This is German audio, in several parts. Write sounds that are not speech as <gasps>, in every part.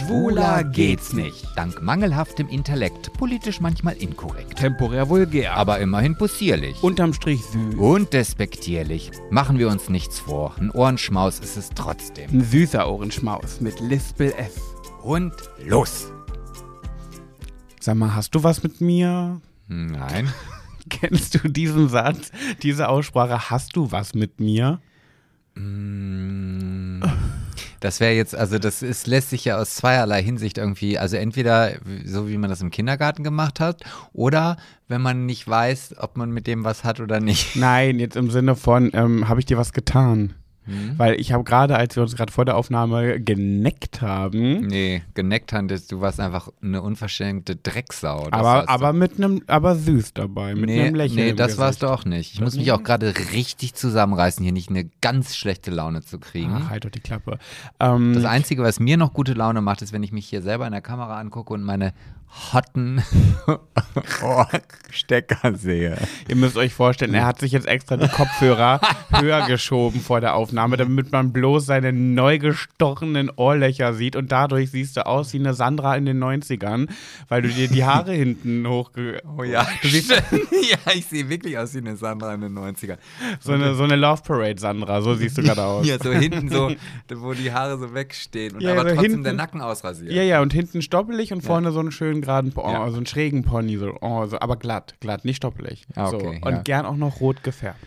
Schwuler geht's nicht. Dank mangelhaftem Intellekt, politisch manchmal inkorrekt. Temporär vulgär. Aber immerhin possierlich. unterm Strich süß. Und despektierlich. Machen wir uns nichts vor. Ein Ohrenschmaus ist es trotzdem. Ein süßer Ohrenschmaus mit Lispel F. Und los! Sag mal, hast du was mit mir? Nein. <laughs> Kennst du diesen Satz, diese Aussprache? Hast du was mit mir? Das wäre jetzt, also das ist, lässt sich ja aus zweierlei Hinsicht irgendwie, also entweder so wie man das im Kindergarten gemacht hat oder wenn man nicht weiß, ob man mit dem was hat oder nicht. Nein, jetzt im Sinne von, ähm, habe ich dir was getan? Weil ich habe gerade, als wir uns gerade vor der Aufnahme geneckt haben, Nee, geneckt handest, du warst einfach eine unverschämte Drecksau. Aber, warst aber mit einem, aber süß dabei, mit nee, einem Lächeln. nee, das warst Gesicht. du auch nicht. Ich muss mich auch gerade richtig zusammenreißen, hier nicht eine ganz schlechte Laune zu kriegen. Ach, halt doch die Klappe. Ähm, Das Einzige, was mir noch gute Laune macht, ist, wenn ich mich hier selber in der Kamera angucke und meine hotten <laughs> Stecker sehe. Ihr müsst euch vorstellen, er hat sich jetzt extra die Kopfhörer <laughs> höher geschoben vor der Aufnahme, damit man bloß seine neu gestochenen Ohrlöcher sieht und dadurch siehst du aus wie eine Sandra in den 90ern, weil du dir die Haare hinten hochge... Oh ja, <laughs> siehst ja, ich sehe wirklich aus wie eine Sandra in den 90ern. so eine, so eine Love Parade Sandra, so siehst du gerade aus. Ja, so hinten so, wo die Haare so wegstehen und Ja, aber aber trotzdem hinten- der Nacken ausrasiert. Ja, ja, und hinten stoppelig und vorne so einen schönen geraden, oh, Ja. so einen schrägen Pony, so, oh, so, aber glatt, glatt, nicht stoppelig. Ah, so. okay, Und ja. gern auch noch rot gefärbt.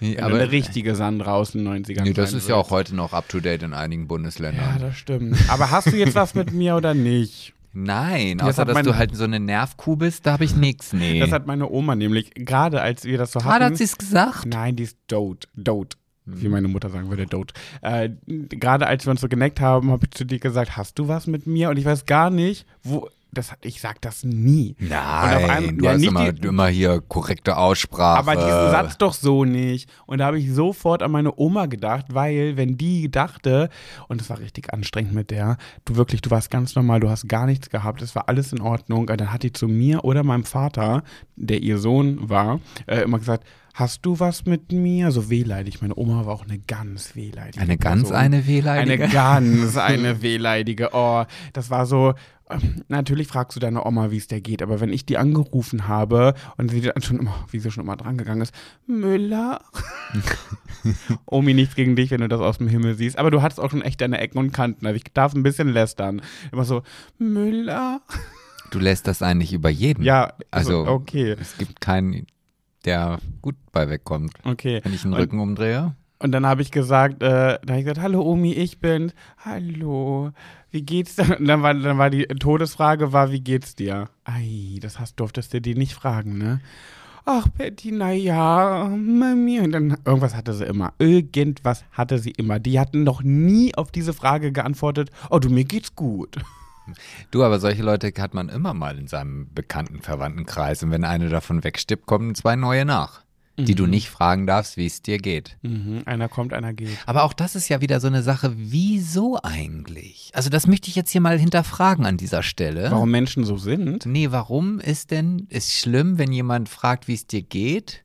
Nee, aber eine richtige Sandra aus den 90ern nee, das ist ja auch heute noch up to date in einigen Ja, Bundesländern. das stimmt. Aber hast du jetzt was mit mir oder nicht? Nein, Das außer dass du halt so eine Nervkuh bist, da habe ich nichts. <laughs> Nee. Das hat meine Oma nämlich, gerade als wir das so Gerade hatten. hat sie es gesagt. Nein, die ist dote. Dote. Wie Mhm. meine Mutter sagen würde, dote. Äh, gerade als wir uns so geneckt haben, habe ich zu dir gesagt, hast du was mit mir? Und ich weiß gar nicht, wo. Das, ich sag das nie. Nein, du ja, hast immer, die- immer hier korrekte Aussprache. Aber diesen Satz doch so nicht. Und da habe ich sofort an meine Oma gedacht, weil wenn die dachte, und es war richtig anstrengend mit der, du wirklich, du warst ganz normal, du hast gar nichts gehabt, es war alles in Ordnung, und dann hat die zu mir oder meinem Vater, der ihr Sohn war, äh, immer gesagt, hast du was mit mir? So wehleidig. Meine Oma war auch eine ganz wehleidige Eine ganz Person. eine wehleidige? Eine ganz eine wehleidige. Oh, das war so. Ähm, Natürlich fragst du deine Oma, wie es dir geht, aber wenn ich die angerufen habe und sie dann schon immer, wie sie schon immer drangegangen ist, Müller. <laughs> Omi, nichts gegen dich, wenn du das aus dem Himmel siehst, aber du hattest auch schon echt deine Ecken und Kanten. Also ich darf ein bisschen lästern. Immer so, Müller. Du lässt das eigentlich über jeden. Ja, Also, okay, Es gibt keinen, der gut bei wegkommt. okay. Wenn ich den Und- Rücken umdrehe. Und dann habe ich gesagt, äh, da habe ich gesagt, hallo Omi, ich bin, hallo, wie geht's dir? Und dann war, dann war die Todesfrage, war, wie geht's dir? Ei, das hast, durftest du die nicht fragen, ne? Ach, Betty, na ja, Mami. Und dann, irgendwas hatte sie immer. Irgendwas hatte sie immer. Die hatten noch nie auf diese Frage geantwortet, oh, du, mir geht's gut. Du, aber solche Leute hat man immer mal in seinem bekannten Verwandtenkreis. Und wenn eine davon wegstirbt, kommen zwei neue nach, die du nicht fragen darfst, wie es dir geht. Mhm, einer kommt, einer geht. Aber auch das ist ja wieder so eine Sache, wieso eigentlich? Also das möchte ich jetzt hier mal hinterfragen an dieser Stelle. Warum Menschen so sind? Nee, warum ist denn, ist schlimm, wenn jemand fragt, wie es dir geht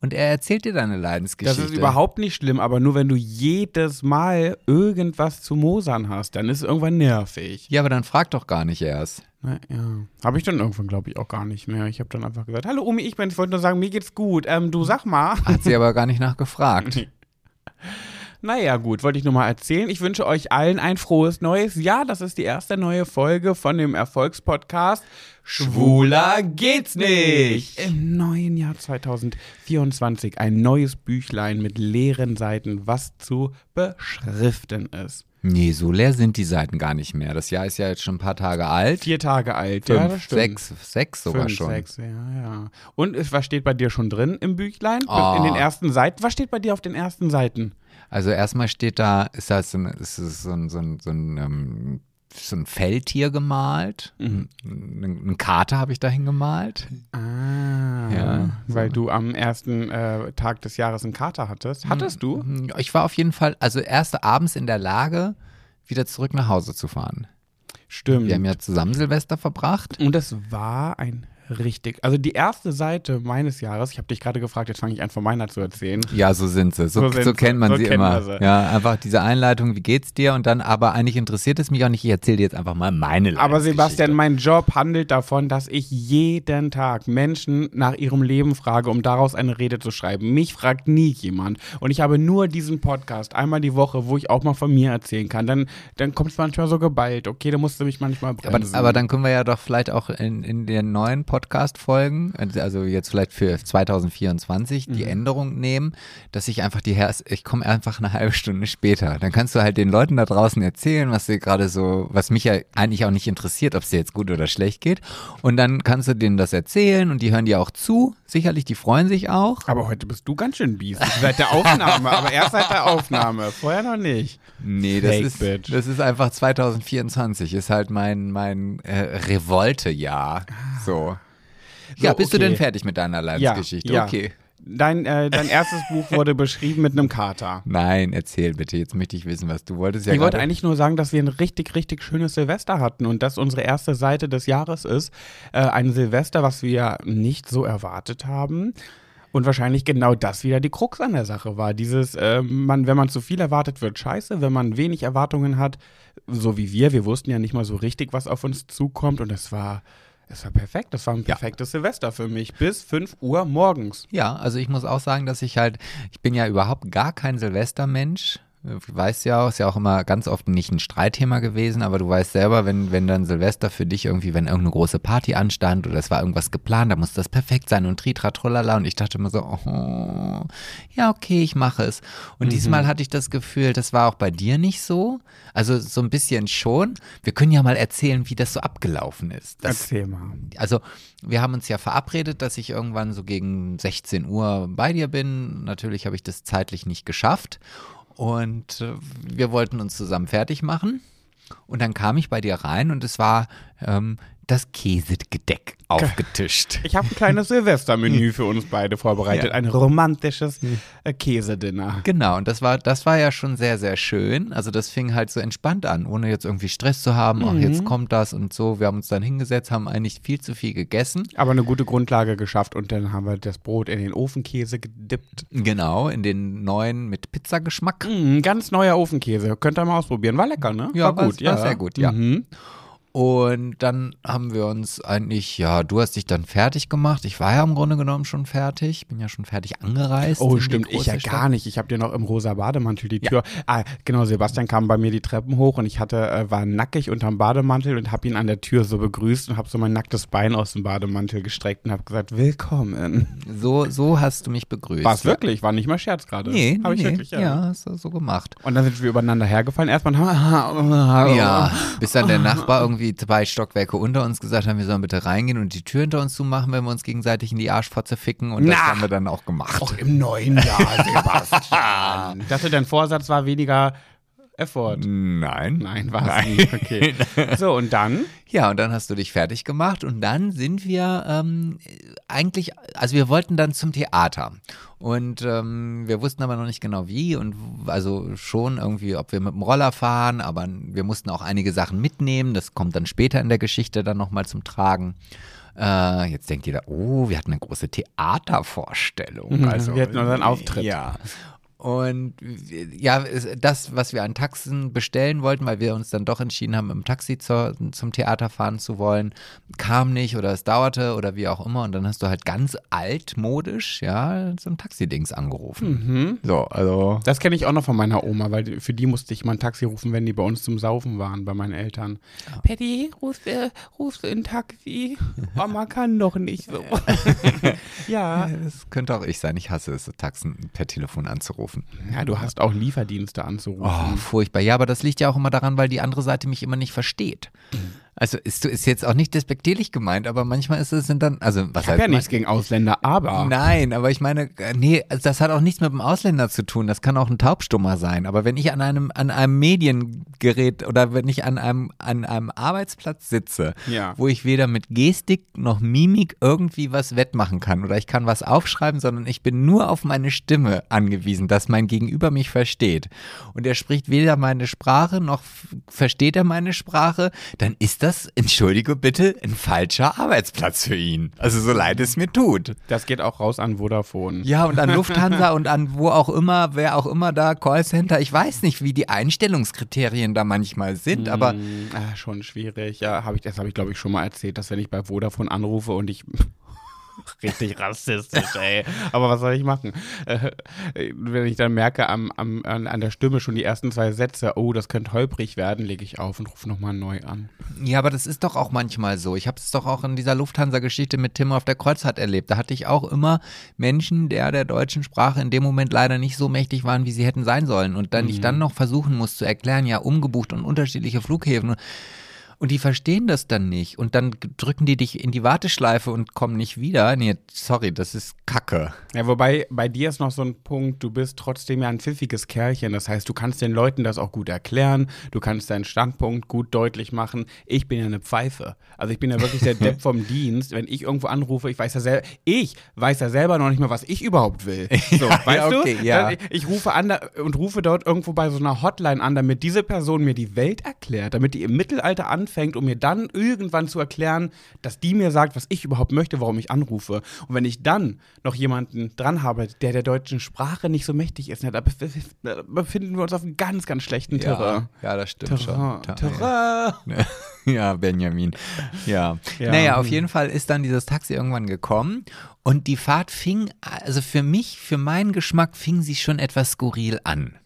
und er erzählt dir deine Das Leidensgeschichte? ist überhaupt nicht schlimm, aber nur wenn du jedes Mal irgendwas zu mosern hast, dann ist es irgendwann nervig. Ja, aber dann frag doch gar nicht erst. Na, ja. Habe ich dann irgendwann, glaube ich, auch gar nicht mehr. Ich habe dann einfach gesagt, hallo Omi, ich bin, ich wollte nur sagen, mir geht's gut. Ähm, du sag mal. Hat sie aber gar nicht nachgefragt. <laughs> Naja, gut, wollte ich nur mal erzählen. Ich wünsche euch allen ein frohes neues Jahr. Das ist die erste neue Folge von dem Erfolgspodcast Schwuler geht's nicht. Im neuen Jahr 2024 ein neues Büchlein mit leeren Seiten, was zu beschriften ist. Nee, so leer sind die Seiten gar nicht mehr. Das Jahr ist ja jetzt schon ein paar Tage alt. Vier Tage alt, Fünf, ja, das stimmt. sechs, sechs sogar Fünf, schon. sechs, ja, ja. Und es- was steht bei dir schon drin im Büchlein? Oh. In den ersten Seiten? Was steht bei dir auf den ersten Seiten? Also erstmal steht da, ist das so ein, ist das so ein, so ein, so ein, ähm, so ein Feldtier gemalt. Mhm. Ein, ein Kater habe ich dahin gemalt. Ah, Ja, weil so. du am ersten äh, Tag des Jahres einen Kater hattest. Hattest du? Ich war auf jeden Fall, also erst abends in der Lage, wieder zurück nach Hause zu fahren. Stimmt. Wir haben ja zusammen Silvester verbracht. Und es war ein richtig. Also die erste Seite meines Jahres, ich habe dich gerade gefragt, jetzt fange ich an von meiner zu erzählen. Ja, so sind sie. So, So so, sind kennt man sie. sie So kennen immer. sie. Ja, einfach diese Einleitung, wie geht's dir? Und dann, aber eigentlich interessiert es mich auch nicht. Ich erzähle dir jetzt einfach mal meine Aber Lebensgeschichte. Sebastian, mein Job handelt davon, dass ich jeden Tag Menschen nach ihrem Leben frage, um daraus eine Rede zu schreiben. Mich fragt nie jemand. Und ich habe nur diesen Podcast einmal die Woche, wo ich auch mal von mir erzählen kann. Dann, dann kommt es manchmal so geballt. Okay, da musst du mich manchmal Aber, bremsen. aber dann können wir ja doch vielleicht auch in, in den neuen Podcast-Folgen, also jetzt vielleicht für 2024, die Mhm. Änderung nehmen, dass ich einfach die Her ich komme einfach eine halbe Stunde später. Dann kannst du halt den Leuten da draußen erzählen, was dir gerade so, was mich ja eigentlich auch nicht interessiert, ob es dir jetzt gut oder schlecht geht. Und dann kannst du denen das erzählen und die hören dir auch zu. Sicherlich, die freuen sich auch. aber heute bist du ganz schön biesig. Seit der Aufnahme, aber erst seit der Aufnahme. Vorher noch nicht. Nee, das Fake ist, bitch. das ist einfach 2024, ist halt mein, mein äh, Revolte-Jahr. So. Ja, So, bist du okay. denn fertig mit deiner Leidensgeschichte? ja. Okay. Dein, äh, dein erstes Buch wurde beschrieben mit einem Kater. Nein, erzähl bitte. Jetzt möchte ich wissen, was du wolltest. Ja ich wollte eigentlich nur sagen, dass wir ein richtig, richtig schönes Silvester hatten und dass unsere erste Seite des Jahres ist. Äh, ein Silvester, was wir nicht so erwartet haben. Und wahrscheinlich genau das wieder die Krux an der Sache war. Dieses, äh, man, wenn man zu viel erwartet, wird scheiße. Wenn man wenig Erwartungen hat, so wie wir, wir wussten ja nicht mal so richtig, was auf uns zukommt. Und es war, es war perfekt. Das war ein Ja. perfektes Silvester für mich. Bis 5 Uhr morgens. Ja, also ich muss auch sagen, dass ich halt, ich bin ja überhaupt gar kein Silvestermensch. Du weißt ja auch, ist ja auch immer ganz oft nicht ein Streitthema gewesen, aber du weißt selber, wenn, wenn dann Silvester für dich irgendwie, wenn irgendeine große Party anstand oder es war irgendwas geplant, da muss das perfekt sein und tritra trullala und ich dachte immer so, oh, ja okay, ich mache es. Und diesmal hatte ich das Gefühl, das war auch bei dir nicht so, also so ein bisschen schon. Wir können ja mal erzählen, wie das so abgelaufen ist. Das, Erzähl mal. also wir haben uns ja verabredet, dass ich irgendwann so gegen 16 Uhr bei dir bin. Natürlich habe ich das zeitlich nicht geschafft. Und äh, wir wollten uns zusammen fertig machen. Und dann kam ich bei dir rein und es war ähm, das Käsegedeck aufgetischt. Ich habe ein kleines Silvestermenü für uns beide vorbereitet. Ja. Ein romantisches äh, Käsedinner. Genau, und das war, das war ja schon sehr, sehr schön. Also das fing halt so entspannt an, ohne jetzt irgendwie Stress zu haben, ach, jetzt kommt das und so. Wir haben uns dann hingesetzt, haben eigentlich viel zu viel gegessen. Aber eine gute Grundlage geschafft und dann haben wir das Brot in den Ofenkäse gedippt. Genau, in den neuen mit Pizzageschmack. Mm, ganz neuer Ofenkäse. Könnt ihr mal ausprobieren. War lecker, ne? Ja, war war- gut. war sehr gut, ja. Mhm. Und dann haben wir uns eigentlich, ja, du hast dich dann fertig gemacht. Ich war ja im Grunde genommen schon fertig. Bin ja schon fertig angereist. Oh, stimmt. Ich ja Stadt. gar nicht. Ich habe dir noch im rosa Bademantel die Tür. Ah, genau. Sebastian kam bei mir die Treppen hoch und ich hatte, äh, war nackig unterm Bademantel und habe ihn an der Tür so begrüßt und habe so mein nacktes Bein aus dem Bademantel gestreckt und habe gesagt, willkommen. So, so hast du mich begrüßt. War es wirklich? War nicht mal Scherz gerade. Nee, Habe ich nee, wirklich, ja. ja. hast du so gemacht. Und dann sind wir übereinander hergefallen. Erstmal haben Ja, bis dann der Nachbar irgendwie zwei Stockwerke unter uns gesagt hat, wir sollen bitte reingehen und die Tür hinter uns zumachen, wenn wir uns gegenseitig in die Arschfotze ficken. Und das Na. haben wir dann auch gemacht. Auch im neuen Jahr, <laughs> Sebastian. ich dachte, dein Vorsatz war weniger Effort. Nein. Nein, war es nicht. Okay. <laughs> So, und dann? Ja, und dann hast du dich fertig gemacht und dann sind wir ähm, eigentlich, also wir wollten dann zum Theater und ähm, wir wussten aber noch nicht genau wie und also schon irgendwie, ob wir mit dem Roller fahren, aber wir mussten auch einige Sachen mitnehmen, das kommt dann später in der Geschichte dann nochmal zum Tragen. Äh, jetzt denkt jeder, oh, wir hatten eine große Theatervorstellung. <laughs> Also, wir hatten unseren Auftritt. Ja. Und äh, ja, das, was wir an Taxen bestellen wollten, weil wir uns dann doch entschieden haben, im Taxi zur, zum Theater fahren zu wollen, kam nicht oder es dauerte oder wie auch immer. Und dann hast du halt ganz altmodisch, ja, so ein Taxidings angerufen. Mhm. So, also. Das kenne ich auch noch von meiner Oma, weil für die musste ich mal ein Taxi rufen, wenn die bei uns zum Saufen waren, bei meinen Eltern. Patty, rufst du, rufst du ein Taxi? Oma kann doch nicht so. <laughs> <laughs> ja. Das könnte auch ich sein. Ich hasse es, Taxen per Telefon anzurufen. Ja, du hast auch Lieferdienste anzurufen. Oh, furchtbar. Ja, aber das liegt ja auch immer daran, weil die andere Seite mich immer nicht versteht. Also ist, ist jetzt auch nicht despektierlich gemeint, aber manchmal ist es sind dann, also was ich habe heißt ja nichts gegen Ausländer, aber. Nein, aber ich meine, nee, das hat auch nichts mit dem Ausländer zu tun. Das kann auch ein Taubstummer sein. Aber wenn ich an einem, an einem Mediengerät oder wenn ich an einem, an einem Arbeitsplatz sitze, Ja. wo ich weder mit Gestik noch Mimik irgendwie was wettmachen kann oder ich kann was aufschreiben, sondern ich bin nur auf meine Stimme angewiesen, dass mein Gegenüber mich versteht. Und er spricht weder meine Sprache noch versteht er meine Sprache, dann ist das das, entschuldige bitte, ein falscher Arbeitsplatz für ihn. Also so leid es mir tut. Das geht auch raus an Vodafone. Ja, und an Lufthansa und an wo auch immer, wer auch immer da, Callcenter. Ich weiß nicht, wie die Einstellungskriterien da manchmal sind, aber Hm, ah, schon schwierig. Ja, hab ich, das habe ich, glaube ich, schon mal erzählt, dass wenn ich bei Vodafone anrufe und ich. <laughs> Richtig rassistisch, ey. Aber was soll ich machen? Äh, wenn ich dann merke am, am, an, an der Stimme schon die ersten zwei Sätze, oh, das könnte holprig werden, lege ich auf und rufe nochmal neu an. Ja, aber das ist doch auch manchmal so. Ich habe es doch auch in dieser Lufthansa-Geschichte mit Tim auf der Kreuzfahrt erlebt. Da hatte ich auch immer Menschen, der der deutschen Sprache in dem Moment leider nicht so mächtig waren, wie sie hätten sein sollen. Und dann ich dann noch versuchen muss zu erklären, ja, umgebucht und unterschiedliche Flughäfen. Und die verstehen das dann nicht. Und dann drücken die dich in die Warteschleife und kommen nicht wieder. Nee, sorry, das ist Kacke. Ja, wobei bei dir ist noch so ein Punkt, du bist trotzdem ja ein pfiffiges Kerlchen. Das heißt, du kannst den Leuten das auch gut erklären, du kannst deinen Standpunkt gut deutlich machen. Ich bin ja eine Pfeife. Also ich bin ja wirklich der <laughs> Depp vom Dienst. Wenn ich irgendwo anrufe, ich weiß ja selber, ich weiß ja selber noch nicht mal, was ich überhaupt will. <laughs> So, Ja, weißt okay, du? ja. Ich, ich rufe an und rufe dort irgendwo bei so einer Hotline an, damit diese Person mir die Welt erklärt, damit die im Mittelalter anfängt, um mir dann irgendwann zu erklären, dass die mir sagt, was ich überhaupt möchte, warum ich anrufe. Und wenn ich dann noch jemanden dran habe, der der deutschen Sprache nicht so mächtig ist, da bef- da befinden wir uns auf einem ganz, ganz schlechten Terrain. ja, das stimmt Terrain. schon. Terrain. <laughs> Ja, Benjamin. Ja. Ja. Naja, auf jeden Fall ist dann dieses Taxi irgendwann gekommen und die Fahrt fing, also für mich, für meinen Geschmack, fing sie schon etwas skurril an.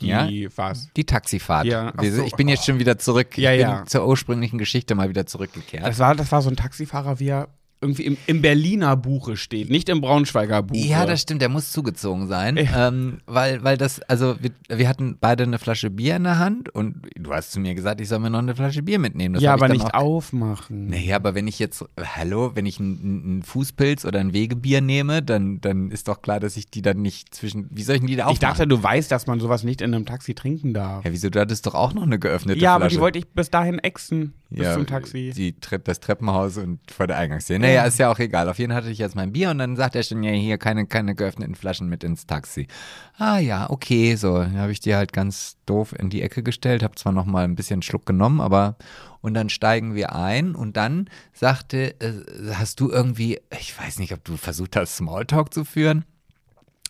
Ja? Die was? Die Taxifahrt. Ja, so. Ich bin jetzt schon wieder zurück. Ja, ich bin ja. zur ursprünglichen Geschichte mal wieder zurückgekehrt. Das war, das war so ein Taxifahrer, wie er irgendwie im, im Berliner Buche steht, nicht im Braunschweiger Buche. Ja, das stimmt, der muss zugezogen sein. Ähm, weil, weil das, also wir, wir hatten beide eine Flasche Bier in der Hand und du hast zu mir gesagt, ich soll mir noch eine Flasche Bier mitnehmen. Das ja aber ich nicht aufmachen. Naja, aber wenn ich jetzt, hallo, wenn ich einen Fußpilz oder ein Wegebier nehme, dann, dann ist doch klar, dass ich die dann nicht zwischen, wie soll ich denn die da Ich aufmachen? dachte, du weißt, dass man sowas nicht in einem Taxi trinken darf. ja, wieso, du hattest doch auch noch eine geöffnete Ja, aber Flasche. die wollte ich bis dahin exen, bis ja, zum Taxi. Die, das Treppenhaus und vor der Eingangstür. Naja, ist ja auch egal. Auf jeden Fall hatte ich jetzt mein Bier und dann sagt er schon, ja, hier keine, keine geöffneten Flaschen mit ins Taxi. Ah ja, okay, so. Dann habe ich die halt ganz doof in die Ecke gestellt, habe zwar noch mal ein bisschen Schluck genommen, aber und dann steigen wir ein und dann sagte, äh, hast du irgendwie, ich weiß nicht, ob du versucht hast, Smalltalk zu führen?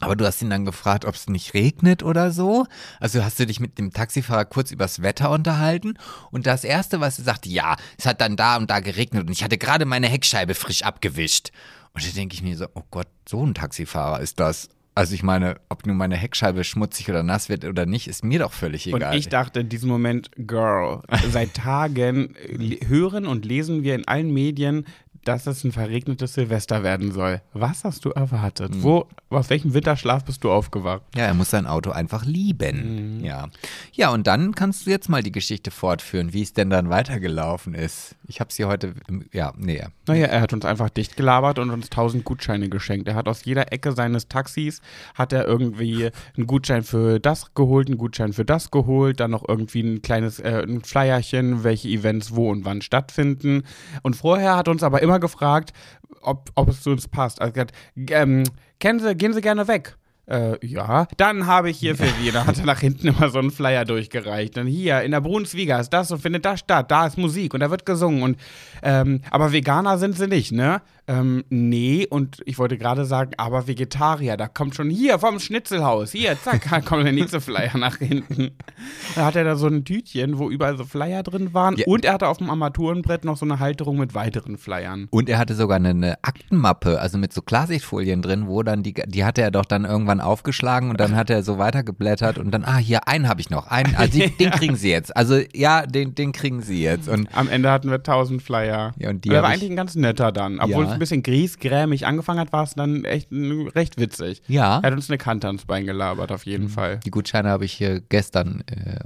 Aber du hast ihn dann gefragt, ob es nicht regnet oder so. Also hast du dich mit dem Taxifahrer kurz übers Wetter unterhalten. Und das Erste, was er sagte, ja, es hat dann da und da geregnet und ich hatte gerade meine Heckscheibe frisch abgewischt. Und da denke ich mir so, oh Gott, so ein Taxifahrer ist das. Also ich meine, ob nun meine Heckscheibe schmutzig oder nass wird oder nicht, ist mir doch völlig Und egal. ich dachte in diesem Moment, Girl, seit Tagen le- hören und lesen wir in allen Medien, dass es ein verregnetes Silvester werden soll. Was hast du erwartet? Hm. Wo, aus welchem Winterschlaf bist du aufgewacht? Ja, er muss sein Auto einfach lieben. Mhm. Ja. Ja, und dann kannst du jetzt mal die Geschichte fortführen, wie es denn dann weitergelaufen ist. Ich habe sie heute, im- ja, nee. Naja, er hat uns einfach dicht gelabert und uns tausend Gutscheine geschenkt. Er hat aus jeder Ecke seines Taxis, hat er irgendwie <laughs> einen Gutschein für das geholt, einen Gutschein für das geholt, dann noch irgendwie ein kleines äh, ein Flyerchen, welche Events wo und wann stattfinden. Und vorher hat uns aber immer gefragt, ob, ob es zu uns passt. Also ähm, kennen Sie, gehen Sie gerne weg. Äh, ja, dann habe ich hier für <laughs> Sie. Da hat er nach hinten immer so einen Flyer durchgereicht. Dann hier in der Brunswiga ist das und findet das statt. Da ist Musik und da wird gesungen. Und, ähm, aber Veganer sind sie nicht, ne? Ähm, nee, und ich wollte gerade sagen, aber Vegetarier, da kommt schon hier vom Schnitzelhaus. Hier, zack, <laughs> da kommt der nächste Flyer nach hinten. Da hat er da so ein Tütchen, wo überall so Flyer drin waren. Ja. Und er hatte auf dem Armaturenbrett noch so eine Halterung mit weiteren Flyern. Und er hatte sogar eine, eine Aktenmappe, also mit so Klarsichtfolien drin, wo dann die, die hatte er doch dann irgendwann aufgeschlagen und dann hat er so weitergeblättert und dann, ah, hier, einen habe ich noch, einen, <laughs> also die, den kriegen Sie jetzt. Also ja, den, den kriegen Sie jetzt. Und Am Ende hatten wir 1000 Flyer. Ja, und die hab war ich- eigentlich ein ganz netter dann. Obwohl Ja. Ein bisschen griesgrämig angefangen hat, war es dann echt mm, recht witzig. ja, Er hat uns eine Kante ans Bein gelabert, auf jeden Fall. die Gutscheine habe ich hier gestern äh,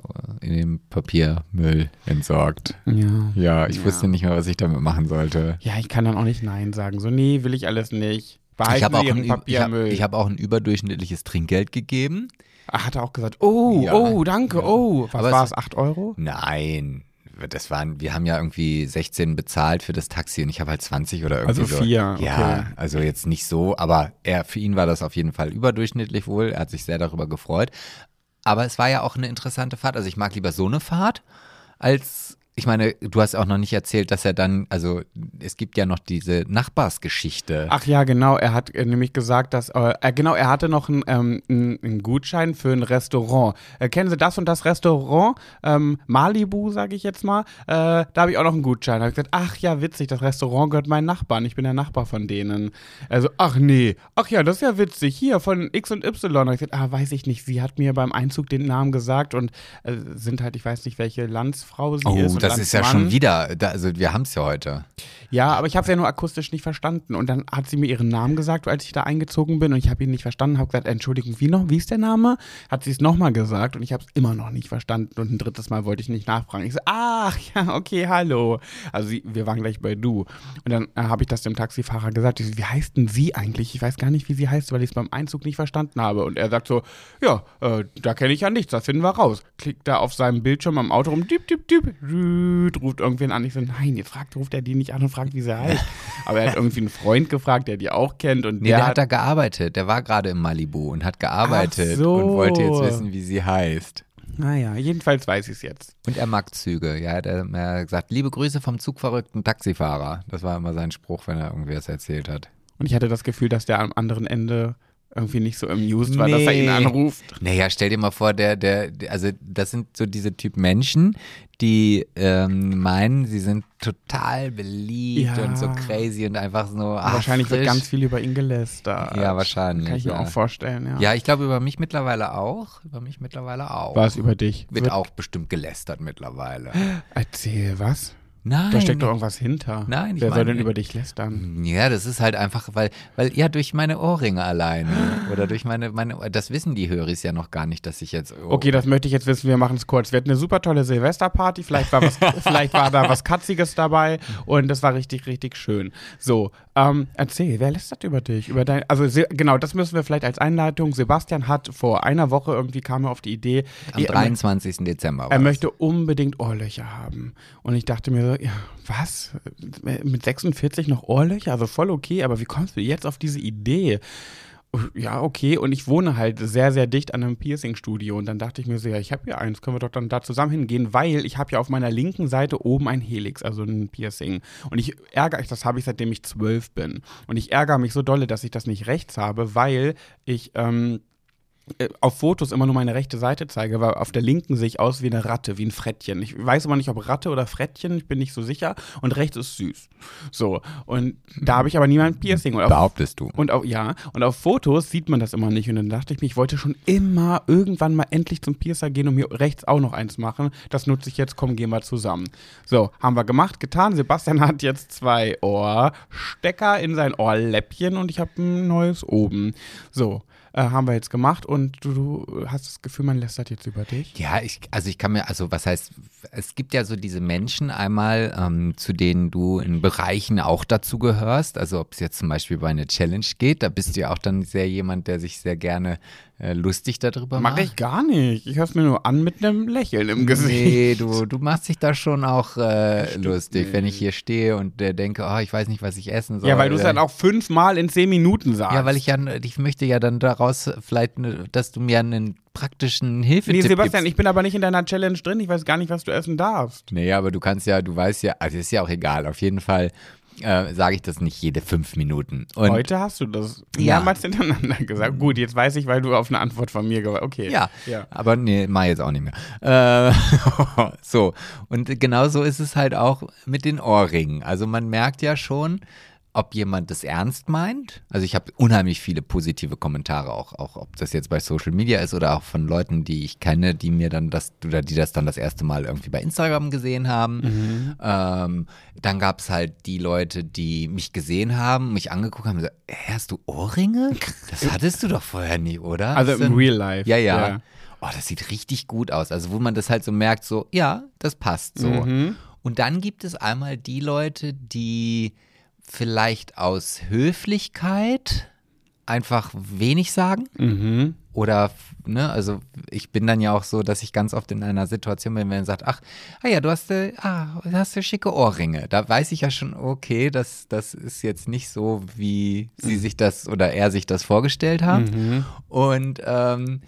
in dem Papiermüll entsorgt. Ja. Ja, ich Ja. wusste nicht mehr, was ich damit machen sollte. Ja, ich kann dann auch nicht Nein sagen. So, nee, will ich alles nicht. Behalten Ich habe auch, ein, ich hab, Papiermüll. ich hab auch ein überdurchschnittliches Trinkgeld gegeben. Ach, hat er auch gesagt, oh, Ja. oh, danke, Ja. oh. Was war es- es, 8 Euro? Nein, das waren, wir haben ja irgendwie 16 bezahlt für das Taxi und ich habe halt 20 oder irgendwie Also so. vier, Ja, okay. also jetzt nicht so, aber er, für ihn war das auf jeden Fall überdurchschnittlich wohl. Er hat sich sehr darüber gefreut. Aber es war ja auch eine interessante Fahrt. Also ich mag lieber so eine Fahrt als ich meine, du hast auch noch nicht erzählt, dass er dann, also es gibt ja noch diese Nachbarsgeschichte. Ach ja, genau. Er hat äh, nämlich gesagt, dass, äh, äh genau, er hatte noch einen, ähm, einen Gutschein für ein Restaurant. Äh, kennen Sie das und das Restaurant? Ähm, Malibu, sage ich jetzt mal. Äh, da habe ich auch noch einen Gutschein. Da habe ich gesagt, ach ja, witzig, das Restaurant gehört meinen Nachbarn. Ich bin der Nachbar von denen. Also, ach nee, ach ja, das ist ja witzig. Hier von X und Y. Da habe ich gesagt, ah, weiß ich nicht. Sie hat mir beim Einzug den Namen gesagt und äh, sind halt, ich weiß nicht, welche Landsfrau sie oh, ist. Das ist ja schon wieder, da, also wir haben es ja heute. Ja, aber ich habe es ja nur akustisch nicht verstanden. Und dann hat sie mir ihren Namen gesagt, als ich da eingezogen bin und ich habe ihn nicht verstanden, habe gesagt, Entschuldigung, wie noch, wie ist der Name? Hat sie es nochmal gesagt und ich habe es immer noch nicht verstanden und ein drittes Mal wollte ich nicht nachfragen. Ich so, ach <laughs> ja, okay, hallo. Also sie, wir waren gleich bei du. Und dann äh, habe ich das dem Taxifahrer gesagt. Ich so, wie heißt denn sie eigentlich? Ich weiß gar nicht, wie sie heißt, weil ich es beim Einzug nicht verstanden habe. Und er sagt so, ja, äh, da kenne ich ja nichts, das finden wir raus. Klickt da auf seinem Bildschirm am Auto rum, düb, düb, düb, ruft irgendwen an. Ich so, nein, jetzt fragt, ruft er die nicht an und fragt, wie sie heißt. <laughs> Aber er hat irgendwie einen Freund gefragt, der die auch kennt. Und nee, der, der hat da gearbeitet. Der war gerade im Malibu und hat gearbeitet so. und wollte jetzt wissen, wie sie heißt. Naja, jedenfalls weiß ich es jetzt. Und er mag Züge. Ja, er hat gesagt, liebe Grüße vom zugverrückten Taxifahrer. Das war immer sein Spruch, wenn er irgendwie was erzählt hat. Und ich hatte das Gefühl, dass der am anderen Ende irgendwie nicht so amused war, nee. dass er ihn anruft. Naja, stell dir mal vor, der, der, also das sind so diese Typ Menschen, die ähm, meinen, sie sind total beliebt ja. und so crazy und einfach so. Ach, wahrscheinlich frisch. wird ganz viel über ihn gelästert. Ja, wahrscheinlich. Kann ich mir ja. auch vorstellen, ja. Ja, ich glaube über mich mittlerweile auch. Über mich mittlerweile auch. Was über dich? Wird, wird auch bestimmt gelästert mittlerweile. <gasps> Erzähl was? Nein. Da steckt doch irgendwas hinter. Nein, ich Wer soll meine- denn über dich lästern? Ja, das ist halt einfach, weil, weil ja durch meine Ohrringe alleine oder durch meine, meine, das wissen die Höris ja noch gar nicht, dass ich jetzt. Oh, Okay, das möchte ich jetzt wissen. Wir machen es kurz. Wir hatten eine super tolle Silvesterparty. Vielleicht war, was, <laughs> vielleicht war da was Katziges dabei und das war richtig, richtig schön. So, ähm, erzähl, wer lästert über dich? Über dein, also genau, das müssen wir vielleicht als Einleitung. Sebastian hat vor einer Woche irgendwie kam er auf die Idee, am er, 23. Dezember. war er möchte unbedingt Ohrlöcher haben. Und ich dachte mir so, ja, was? Mit 46 noch Ohrlöcher? Also voll okay, aber wie kommst du jetzt auf diese Idee? Ja, okay. Und ich wohne halt sehr, sehr dicht an einem Piercing-Studio. Und dann dachte ich mir so, ja, ich habe hier eins, können wir doch dann da zusammen hingehen, weil ich habe ja auf meiner linken Seite oben ein Helix, also ein Piercing. Und ich ärgere mich, das habe ich seitdem ich zwölf bin. Und ich ärgere mich so dolle, dass ich das nicht rechts habe, weil ich ähm, äh, auf Fotos immer nur meine rechte Seite zeige, weil auf der linken sehe ich aus wie eine Ratte, wie ein Frettchen. Ich weiß aber nicht, ob Ratte oder Frettchen, ich bin nicht so sicher. Und rechts ist süß. So. Und da habe ich aber niemand Piercing. Und auf, Behauptest du. und auf, ja, und auf Fotos sieht man das immer nicht. Und dann dachte ich mir, ich wollte schon immer irgendwann mal endlich zum Piercer gehen und mir rechts auch noch eins machen. Das nutze ich jetzt, komm, gehen wir zusammen. So, haben wir gemacht, getan. Sebastian hat jetzt zwei Ohrstecker in sein Ohrläppchen und ich habe ein neues oben. So, äh, haben wir jetzt gemacht und du, du hast das Gefühl, man lästert jetzt über dich. Ja, ich, also ich kann mir, also was heißt, es gibt ja so diese Menschen einmal, ähm, zu denen du in Bereichen auch dazu gehörst. Also ob es jetzt zum Beispiel bei einer Challenge geht, da bist du ja auch dann sehr jemand, der sich sehr gerne lustig darüber. Mach ich gar nicht. Ich höre es mir nur an mit einem Lächeln im Gesicht. Nee, du, du machst dich da schon auch äh, lustig, wenn ich hier stehe und äh, denke, oh, ich weiß nicht, was ich essen soll. Ja, weil du es Äh, dann auch fünfmal in zehn Minuten sagst. Ja, weil ich ja, ich möchte ja dann daraus vielleicht, ne, dass du mir einen praktischen Nee, Hilfetipp Sebastian, gibst. ich bin aber nicht in deiner Challenge drin. Ich weiß gar nicht, was du essen darfst. Nee, aber du kannst ja, du weißt ja, also ist ja auch egal. Auf jeden Fall äh, sage ich das nicht jede fünf Minuten. Und Heute hast du das Ja. mehrmals hintereinander gesagt. Gut, jetzt weiß ich, weil du auf eine Antwort von mir gewartet Okay. Ja, ja. aber nee, mach jetzt auch nicht mehr. Äh, <laughs> so, und genau so ist es halt auch mit den Ohrringen. Also man merkt ja schon, ob jemand das ernst meint. Also ich habe unheimlich viele positive Kommentare, auch, auch ob das jetzt bei Social Media ist oder auch von Leuten, die ich kenne, die mir dann das, oder die das dann das erste Mal irgendwie bei Instagram gesehen haben. Ähm, dann gab es halt die Leute, die mich gesehen haben, mich angeguckt haben und gesagt, "Hä, hast du Ohrringe? Das hattest du doch vorher nie, oder? Also im Real Life. ja, ja. Oh, das sieht richtig gut aus. Also, wo man das halt so merkt, so, ja, das passt so. Mhm. Und dann gibt es einmal die Leute, die vielleicht aus Höflichkeit einfach wenig sagen. Mhm. Oder, ne, also ich bin dann ja auch so, dass ich ganz oft in einer Situation bin, wenn man sagt, ach, ah ja, du hast, äh, ah, du hast ja schicke Ohrringe. Da weiß ich ja schon, okay, das, das ist jetzt nicht so, wie sie sich das oder er sich das vorgestellt hat. Und ähm,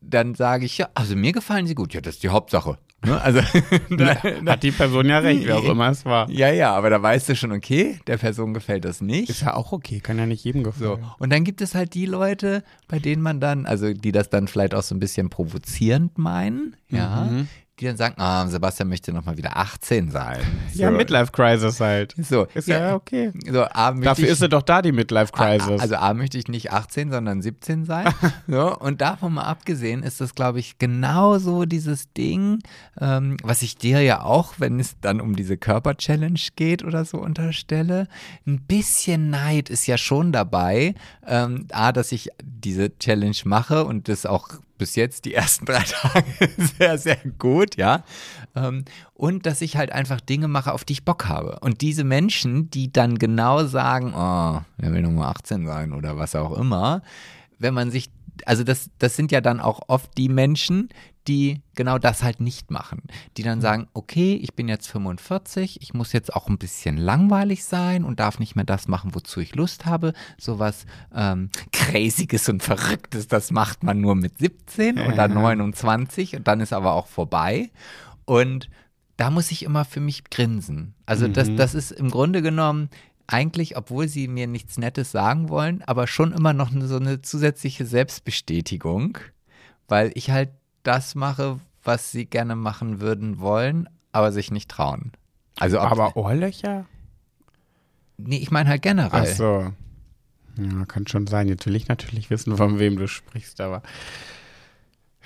dann sage ich, ja, also mir gefallen sie gut. Ja, das ist die Hauptsache. Ne? Also <laughs> da, <laughs> hat die Person ja recht, wie auch immer es war. Ja, ja, aber da weißt du schon, okay, der Person gefällt das nicht. Ist ja auch okay, kann ja nicht jedem gefallen. So. Und dann gibt es halt die Leute, bei denen man dann, also die das dann vielleicht auch so ein bisschen provozierend meinen, ja, Mhm. Die dann sagen, ah, Sebastian möchte nochmal wieder 18 sein. So. Ja, Midlife Crisis halt. So, Ist ja, okay. So, A, Dafür ich, ist sie doch da, die Midlife Crisis. A, also A möchte ich nicht 18, sondern 17 sein. <laughs> so, und davon mal abgesehen ist das, glaube ich, genauso dieses Ding, ähm, was ich dir ja auch, wenn es dann um diese Körper-Challenge geht oder so unterstelle. Ein bisschen Neid ist ja schon dabei. Ähm, A, dass ich diese Challenge mache und das auch bis jetzt die ersten drei <laughs> Tage sehr, sehr gut, ja. Ähm, und dass ich halt einfach Dinge mache, auf die ich Bock habe. Und diese Menschen, die dann genau sagen, oh, er will nur 18 sein oder was auch immer, wenn man sich, also das, das sind ja dann auch oft die Menschen, die genau das halt nicht machen. Die dann sagen, okay, ich bin jetzt 45, ich muss jetzt auch ein bisschen langweilig sein und darf nicht mehr das machen, wozu ich Lust habe. Sowas ähm, Crazyes und Verrücktes, das macht man nur mit 17 oder 29 und dann ist aber auch vorbei. Und da muss ich immer für mich grinsen. Also das, das ist im Grunde genommen eigentlich, obwohl sie mir nichts Nettes sagen wollen, aber schon immer noch so eine zusätzliche Selbstbestätigung, weil ich halt das mache, was sie gerne machen würden wollen, aber sich nicht trauen. Also Aber Ohrlöcher? nee, ich meine halt generell. Ach so. Ja, kann schon sein. Jetzt will ich natürlich wissen, von wem du sprichst, aber.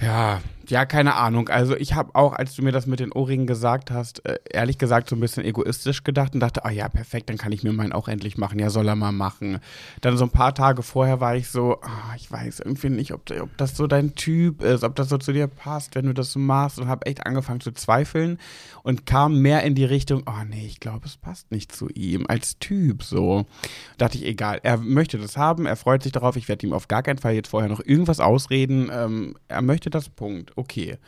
Ja, ja, keine Ahnung. Also ich habe auch, als du mir das mit den Ohrringen gesagt hast, äh, ehrlich gesagt so ein bisschen egoistisch gedacht und dachte, ah ja, perfekt, dann kann ich mir meinen auch endlich machen. Ja, soll er mal machen. Dann so ein paar Tage vorher war ich so, ah, ich weiß irgendwie nicht, ob, ob das so dein Typ ist, ob das so zu dir passt, wenn du das so machst und habe echt angefangen zu zweifeln und kam mehr in die Richtung, oh nee, ich glaube, es passt nicht zu ihm als Typ so. Dachte ich, egal, er möchte das haben, er freut sich darauf, ich werde ihm auf gar keinen Fall jetzt vorher noch irgendwas ausreden, ähm, er möchte das, Punkt, okay.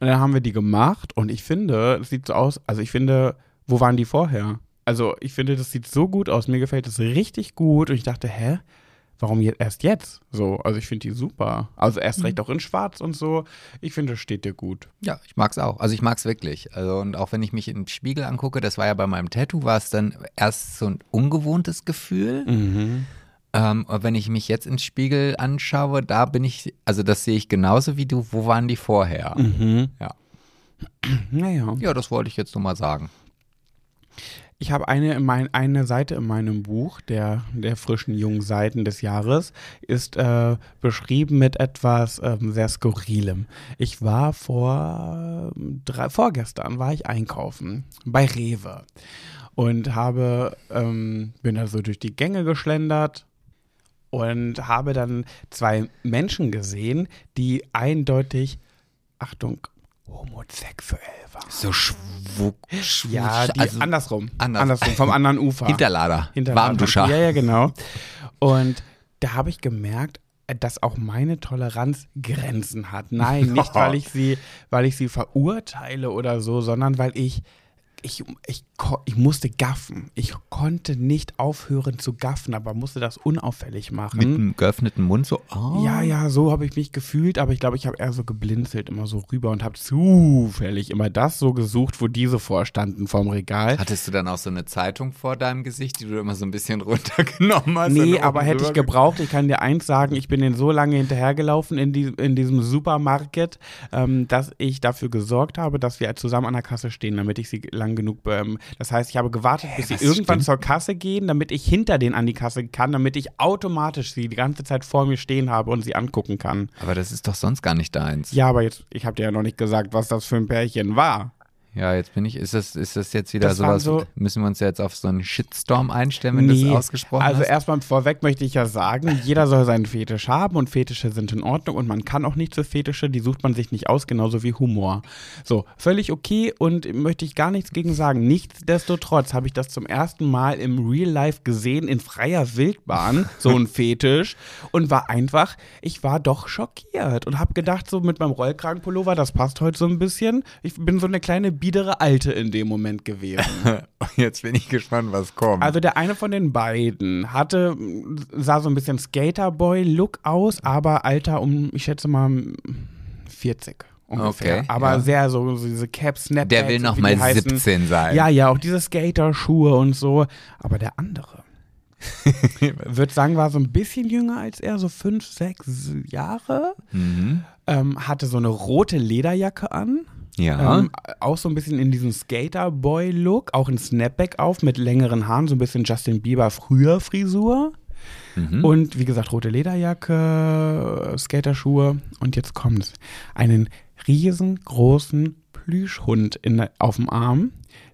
Und dann haben wir die gemacht und ich finde, es sieht so aus, also ich finde, wo waren die vorher? Also ich finde, das sieht so gut aus, mir gefällt das richtig gut und ich dachte, hä? Warum jetzt, erst jetzt? So, also ich finde die super. Also erst recht auch in schwarz und so. Ich finde, das steht dir gut. Ja, ich mag's auch. Also ich mag's wirklich. Also und auch wenn ich mich im Spiegel angucke, das war ja bei meinem Tattoo, war es dann erst so ein ungewohntes Gefühl. Mhm. Ähm, wenn ich mich jetzt im Spiegel anschaue, da bin ich, also das sehe ich genauso wie du. Wo waren die vorher? Mhm. Ja. Naja. Ja, das wollte ich jetzt nur mal sagen. Ich habe eine, in mein, eine Seite in meinem Buch, der, der frischen jungen Seiten des Jahres, ist äh, beschrieben mit etwas ähm, sehr Skurrilem. Ich war vor drei, vorgestern war ich einkaufen bei Rewe und habe, ähm, bin da so durch die Gänge geschlendert und habe dann zwei Menschen gesehen, die eindeutig, Achtung, homosexuell waren. So schwuck, schwuck Ja, die, also andersrum. anders. Andersrum, vom anderen Ufer. Hinterlader, Hinterlader. Warmduscher. Ja, ja, genau. Und da habe ich gemerkt, dass auch meine Toleranz Grenzen hat. Nein, nicht <laughs> weil ich sie, weil ich sie verurteile oder so, sondern weil ich ich, ich, ich musste gaffen. Ich konnte nicht aufhören zu gaffen, aber musste das unauffällig machen. Mit einem geöffneten Mund so. Oh. Ja, ja, so habe ich mich gefühlt, aber ich glaube, ich habe eher so geblinzelt immer so rüber und habe zufällig immer das so gesucht, wo diese vorstanden vorm Regal. Hattest du dann auch so eine Zeitung vor deinem Gesicht, die du immer so ein bisschen <laughs> runtergenommen hast? Nee, aber hätte ich gebraucht. Ich kann dir eins sagen, ich bin den so lange hinterhergelaufen in, die, in diesem Supermarkt, ähm, dass ich dafür gesorgt habe, dass wir zusammen an der Kasse stehen, damit ich sie lang genug. Ähm, das heißt, ich habe gewartet, bis sie irgendwann stimmt? zur Kasse gehen, damit ich hinter denen an die Kasse kann, damit ich automatisch sie die ganze Zeit vor mir stehen habe und sie angucken kann. Aber das ist doch sonst gar nicht deins. Ja, aber jetzt, ich habe dir ja noch nicht gesagt, was das für ein Pärchen war. Ja, jetzt bin ich, ist das, ist das jetzt wieder Das sowas, so- müssen wir uns jetzt auf so einen Shitstorm einstellen, wenn du Nee, es ausgesprochen Also hast? erstmal vorweg möchte ich ja sagen, jeder soll seinen Fetisch haben und Fetische sind in Ordnung und man kann auch nicht für Fetische, die sucht man sich nicht aus, genauso wie Humor. So, völlig okay und möchte ich gar nichts gegen sagen. Nichtsdestotrotz habe ich das zum ersten Mal im Real Life gesehen, in freier Wildbahn, <laughs> so ein Fetisch und war einfach, ich war doch schockiert und habe gedacht, so mit meinem Rollkragenpullover, das passt heute so ein bisschen. Ich bin so eine kleine biedere Alte in dem Moment gewesen. <laughs> Jetzt bin ich gespannt, was kommt. Also der eine von den beiden hatte, sah so ein bisschen Skaterboy-Look aus, aber Alter um, ich schätze mal, 40 ungefähr. Okay, Aber ja. sehr so, so diese Caps, Snapbacks. Der will noch mal die heißen. 17 sein. Ja, ja, auch diese Skater-Schuhe und so. Aber der andere. <laughs> würde sagen, war so ein bisschen jünger als er, so fünf, sechs Jahre. Mhm. Ähm, hatte so eine rote Lederjacke an. Ja. Ähm, auch so ein bisschen in diesem Skater-Boy-Look. Auch ein Snapback auf mit längeren Haaren, so ein bisschen Justin Bieber früher Frisur. Mhm. Und wie gesagt, rote Lederjacke, Skaterschuhe. Und jetzt kommt's. Einen riesengroßen Plüschhund in, auf dem Arm,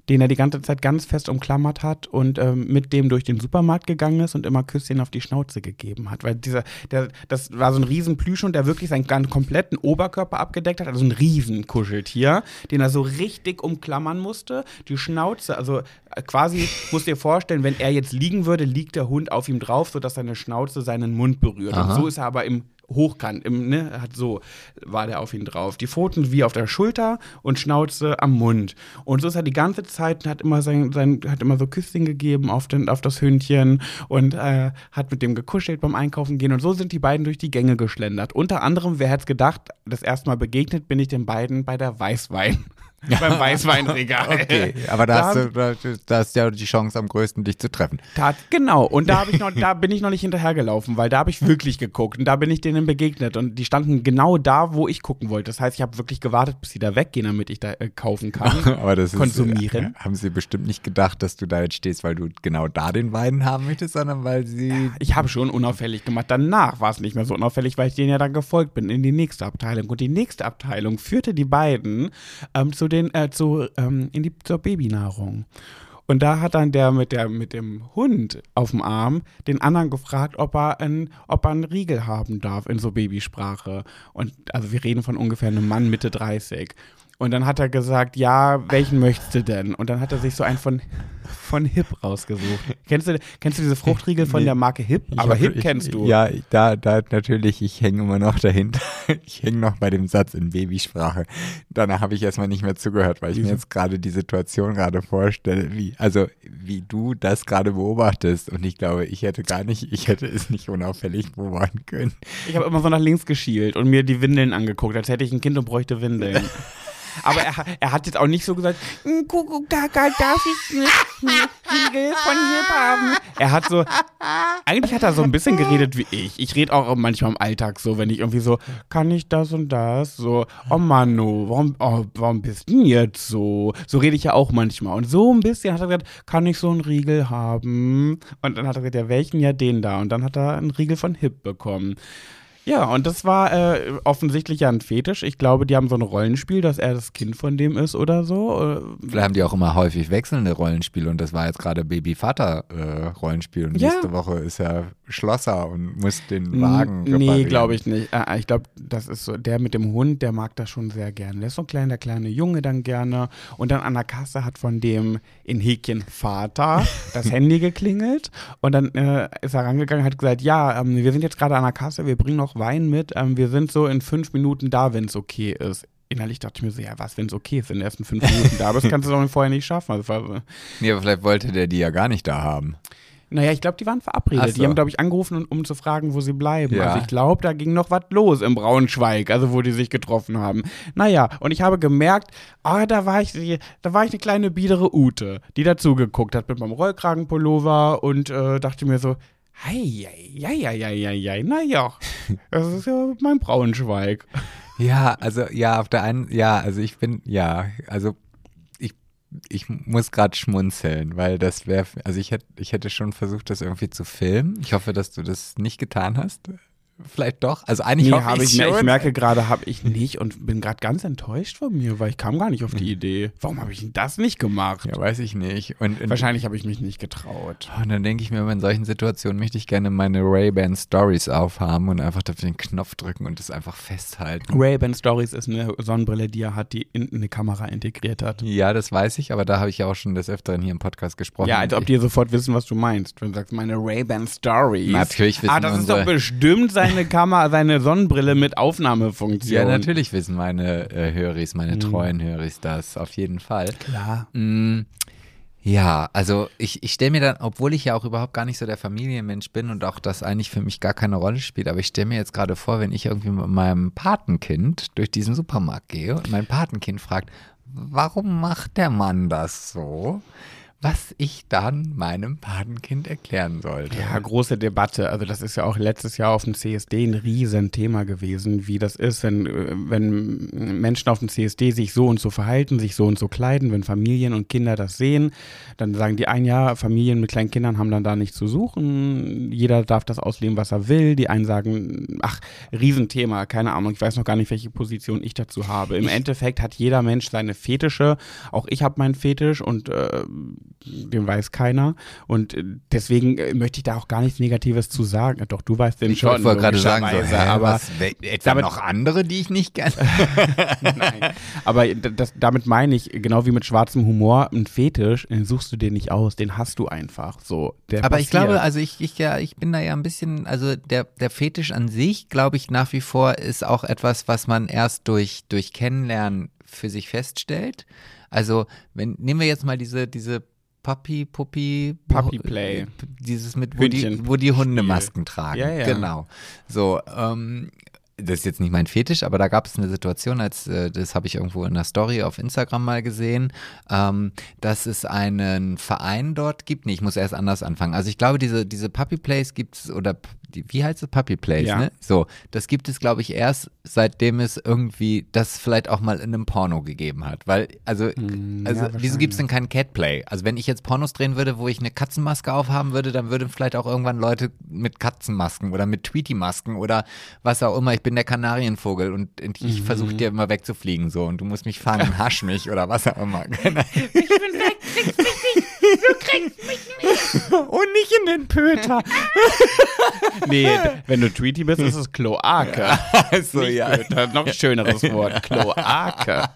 den er die ganze Zeit ganz fest umklammert hat und ähm, mit dem durch den Supermarkt gegangen ist und immer Küsschen auf die Schnauze gegeben hat. Weil dieser, der, das war so ein riesen Plüschhund, der wirklich seinen ganz kompletten Oberkörper abgedeckt hat, also ein riesen Kuscheltier, den er so richtig umklammern musste. Die Schnauze, also äh, quasi, musst dir vorstellen, wenn er jetzt liegen würde, liegt der Hund auf ihm drauf, sodass seine Schnauze seinen Mund berührt. Und so ist er aber im hochkant, im, ne, hat so, war der auf ihn drauf. Die Pfoten wie auf der Schulter und Schnauze am Mund. Und so ist er die ganze Zeit und hat immer sein, sein hat immer so Küsschen gegeben auf, den, auf das Hündchen und äh, hat mit dem gekuschelt beim Einkaufen gehen. Und so sind die beiden durch die Gänge geschlendert. Unter anderem, wer hätte gedacht, das erste Mal begegnet bin ich den beiden bei der Weißwein. <laughs> beim Weißweinregal. Okay, aber da, Da hast du, da, da ist ja die Chance am größten, dich zu treffen. Tat, genau. Und da, ich noch, da bin ich noch nicht hinterhergelaufen, weil da habe ich wirklich geguckt und da bin ich denen begegnet und die standen genau da, wo ich gucken wollte. Das heißt, ich habe wirklich gewartet, bis sie da weggehen, damit ich da äh, kaufen kann. <laughs> Aber das ist, Konsumieren. äh, haben sie bestimmt nicht gedacht, dass du da jetzt stehst, weil du genau da den Wein haben möchtest, sondern weil sie. Ich habe schon unauffällig gemacht. Danach war es nicht mehr so unauffällig, weil ich denen ja dann gefolgt bin in die nächste Abteilung. Und die nächste Abteilung führte die beiden ähm, zu den, äh, zu, ähm, in die, zur Babynahrung. Und da hat dann der mit, der mit dem Hund auf dem Arm den anderen gefragt, ob er, ein, ob er einen Riegel haben darf in so Babysprache. Und also wir reden von ungefähr einem Mann Mitte 30. Und dann hat er gesagt, ja, welchen möchtest du denn? Und dann hat er sich so einen von, von Hip rausgesucht. <laughs> Kennst du, kennst du diese Fruchtriegel von Nee. der Marke Hip? Ich Aber hab- Hip ich, kennst du. Ja, da, da natürlich, ich hänge immer noch dahinter. <laughs> Ich hänge noch bei dem Satz in Babysprache. Danach habe ich erstmal nicht mehr zugehört, weil ich mir Wieso? jetzt gerade die Situation gerade vorstelle, wie, also wie du das gerade beobachtest. Und ich glaube, ich hätte gar nicht, ich hätte es nicht unauffällig beobachten können. Ich habe immer so nach links geschielt und mir die Windeln angeguckt, als hätte ich ein Kind und bräuchte Windeln. <laughs> Aber er, er hat jetzt auch nicht so gesagt, "Hm, Kuckuck, Kaka, darf ich Riegel von Hip haben? Er hat so, eigentlich hat er so ein bisschen geredet wie ich. Ich rede auch manchmal im Alltag so, wenn ich irgendwie so, kann ich das und das? So, oh Manu, warum, oh, warum bist du denn jetzt so? So rede ich ja auch manchmal. Und so ein bisschen hat er gesagt, kann ich so einen Riegel haben? Und dann hat er gesagt, ja, welchen? Ja, den da. Und dann hat er einen Riegel von Hip bekommen. Ja, und das war äh, offensichtlich ja ein Fetisch. Ich glaube, die haben so ein Rollenspiel, dass er das Kind von dem ist oder so. Äh, Vielleicht haben die auch immer häufig wechselnde Rollenspiele und das war jetzt gerade Baby-Vater-Rollenspiel und Ja. nächste Woche ist er Schlosser und muss den Wagen Nee, reparieren. glaube ich nicht. Äh, ich glaube, das ist so, der mit dem Hund, der mag das schon sehr gerne. Der ist so klein, der kleine Junge dann gerne. Und dann an der Kasse hat von dem in Häkchen Vater <laughs> das Handy geklingelt. Und dann äh, ist er rangegangen und hat gesagt, ja, ähm, wir sind jetzt gerade an der Kasse, wir bringen noch Wein mit. Ähm, wir sind so in fünf Minuten da, wenn es okay ist. Innerlich dachte ich mir so, ja, was, wenn es okay ist, in den ersten fünf Minuten da, aber das kannst du doch <laughs> vorher nicht schaffen. Also, war so- Nee, aber vielleicht wollte der die ja gar nicht da haben. naja, ich glaube, die waren verabredet. So. Die haben, glaube ich, angerufen, um, um zu fragen, wo sie bleiben. Ja. Also ich glaube, da ging noch was los im Braunschweig, also wo die sich getroffen haben. Naja, und ich habe gemerkt, ah, da war ich, da war ich eine kleine biedere Ute, die dazugeguckt hat mit meinem Rollkragenpullover und äh, dachte mir so, hei, hei, hei, hei, hei, naja, das ist ja mein Braunschweig. Ja, also ja, auf der einen, ja, also ich bin, ja, also ich, ich muss gerade schmunzeln, weil das wäre, also ich hätte, ich hätte schon versucht, das irgendwie zu filmen. Ich hoffe, dass du das nicht getan hast. Vielleicht doch. Also eigentlich Nee, habe ich ich, ich merke gerade, habe ich nicht und bin gerade ganz enttäuscht von mir, weil ich kam gar nicht auf die Idee. Warum habe ich denn das nicht gemacht? ja, weiß ich nicht. Und, und, Wahrscheinlich habe ich mich nicht getraut. und dann denke ich mir, in solchen Situationen möchte ich gerne meine Ray-Ban Stories aufhaben und einfach auf den Knopf drücken und das einfach festhalten. Ray-Ban Stories ist eine Sonnenbrille, die er hat, die in eine Kamera integriert hat. Ja, das weiß ich, aber da habe ich ja auch schon des Öfteren hier im Podcast gesprochen. Ja, als ob die sofort wissen, was du meinst. Wenn du sagst, meine Ray-Ban Stories. Natürlich wissen Ah, das ist doch bestimmt seine Kamera, seine Sonnenbrille mit Aufnahmefunktion. Ja, natürlich wissen meine äh, Höris, meine Mhm. treuen Höris das, auf jeden Fall. Klar. Mm, Ja, also ich, ich stelle mir dann, obwohl ich ja auch überhaupt gar nicht so der Familienmensch bin und auch das eigentlich für mich gar keine Rolle spielt, aber ich stelle mir jetzt gerade vor, wenn ich irgendwie mit meinem Patenkind durch diesen Supermarkt gehe und mein Patenkind fragt, warum macht der Mann das so? Was ich dann meinem Patenkind erklären sollte. Ja, große Debatte. Also das ist ja auch letztes Jahr auf dem CSD ein Riesenthema gewesen, wie das ist, wenn, wenn Menschen auf dem CSD sich so und so verhalten, sich so und so kleiden, wenn Familien und Kinder das sehen, dann sagen die ein Jahr, Familien mit kleinen Kindern haben dann da nichts zu suchen, jeder darf das ausleben, was er will. Die einen sagen, ach, Riesenthema, keine Ahnung, ich weiß noch gar nicht, welche Position ich dazu habe. Im Endeffekt hat jeder Mensch seine Fetische, auch ich habe meinen Fetisch und äh, den weiß keiner. Und äh, deswegen äh, möchte ich da auch gar nichts Negatives zu sagen. Doch, du weißt den ich schon. Ich wollte gerade sagen, so, hä, aber was, etwa damit, noch andere, die ich nicht kenne. <laughs> <laughs> Nein, aber das, damit meine ich, genau wie mit schwarzem Humor, ein Fetisch, den suchst du dir nicht aus, den hast du einfach so. aber passiert. ich glaube, also ich, ich, ja, ich bin da ja ein bisschen, also der, der Fetisch an sich, glaube ich, nach wie vor ist auch etwas, was man erst durch, durch Kennenlernen für sich feststellt. Also, wenn, nehmen wir jetzt mal diese, diese Puppy, Puppy, Puppy Play. Dieses mit, wo die, wo die Hunde Masken tragen. Ja, ja. Genau. So, ähm, das ist jetzt nicht mein Fetisch, aber da gab es eine Situation, als äh, das habe ich irgendwo in der Story auf Instagram mal gesehen, ähm, dass es einen Verein dort gibt. Nee, ich muss erst anders anfangen. Also ich glaube, diese, diese Puppy Plays gibt es oder die, wie heißt es? Puppy Plays, ja. ne? So, das gibt es, glaube ich, erst seitdem es irgendwie das vielleicht auch mal in einem Porno gegeben hat. Weil, also, mm, also ja, wieso gibt es denn kein Catplay? Also wenn ich jetzt Pornos drehen würde, wo ich eine Katzenmaske aufhaben würde, dann würden vielleicht auch irgendwann Leute mit Katzenmasken oder mit Tweety-Masken oder was auch immer. Ich bin der Kanarienvogel und ich mhm. versuche dir immer wegzufliegen so und du musst mich fangen, hasch mich oder was auch immer. <laughs> ich bin weg, kriegst mich. Du kriegst mich nicht. <laughs> Und nicht in den Pöter. <laughs> nee, wenn du Tweety bist, ist es Kloake. <laughs> Also, nicht ja. Pöter, noch ein schöneres Wort. Kloake.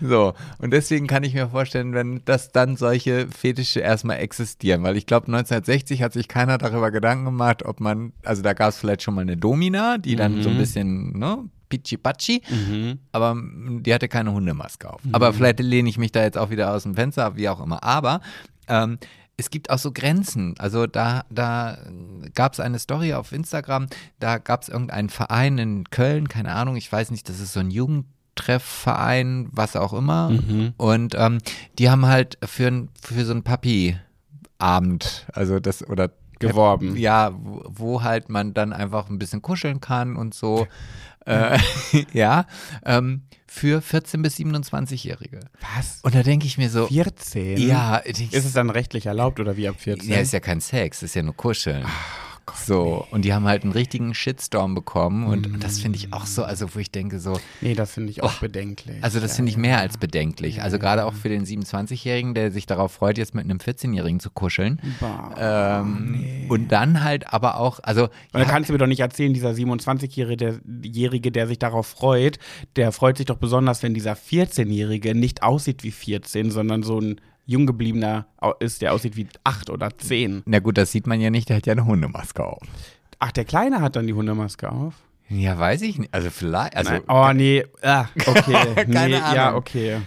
So, und deswegen kann ich mir vorstellen, wenn das dann solche Fetische erstmal existieren, weil ich glaube, 1960 hat sich keiner darüber Gedanken gemacht, ob man, also da gab es vielleicht schon mal eine Domina, die dann mhm. so ein bisschen, ne, Pichi mhm. aber die hatte keine Hundemaske auf. Mhm. Aber vielleicht lehne ich mich da jetzt auch wieder aus dem Fenster, wie auch immer. Aber ähm, es gibt auch so Grenzen. Also da, da gab es eine Story auf Instagram, da gab es irgendeinen Verein in Köln, keine Ahnung, ich weiß nicht, das ist so ein Jugendtreffverein, was auch immer. Mhm. Und ähm, die haben halt für, für so ein Papi-Abend, also das, oder geworben. Ja, wo, halt man dann einfach ein bisschen kuscheln kann und so. Äh, <laughs> ja, ähm, für 14- bis 27-Jährige. Was? Und da denke ich mir so. 14? Ja. Ist es dann rechtlich erlaubt oder wie ab 14? Ja, ist ja kein Sex, ist ja nur Kuscheln. Gott, so, und die haben halt einen richtigen Shitstorm bekommen und mm. das finde ich auch so, also wo ich denke so. Nee, das finde ich auch oh, bedenklich. Also das finde ich mehr als bedenklich. Also gerade auch für den 27-Jährigen, der sich darauf freut, jetzt mit einem 14-Jährigen zu kuscheln. Bah, ähm, nee. Und dann halt aber auch, also. Ja, kannst du mir doch nicht erzählen, dieser 27-Jährige, der sich darauf freut, der freut sich doch besonders, wenn dieser 14-Jährige nicht aussieht wie 14, sondern so ein jung gebliebener ist, der aussieht wie acht oder zehn. Na gut, das sieht man ja nicht, der hat ja eine Hundemaske auf. Ach, der Kleine hat dann die Hundemaske auf? Ja, weiß ich nicht. Also vielleicht. Also, oh, nee. Ah, okay. <laughs> Keine nee, Ahnung. Ja, okay.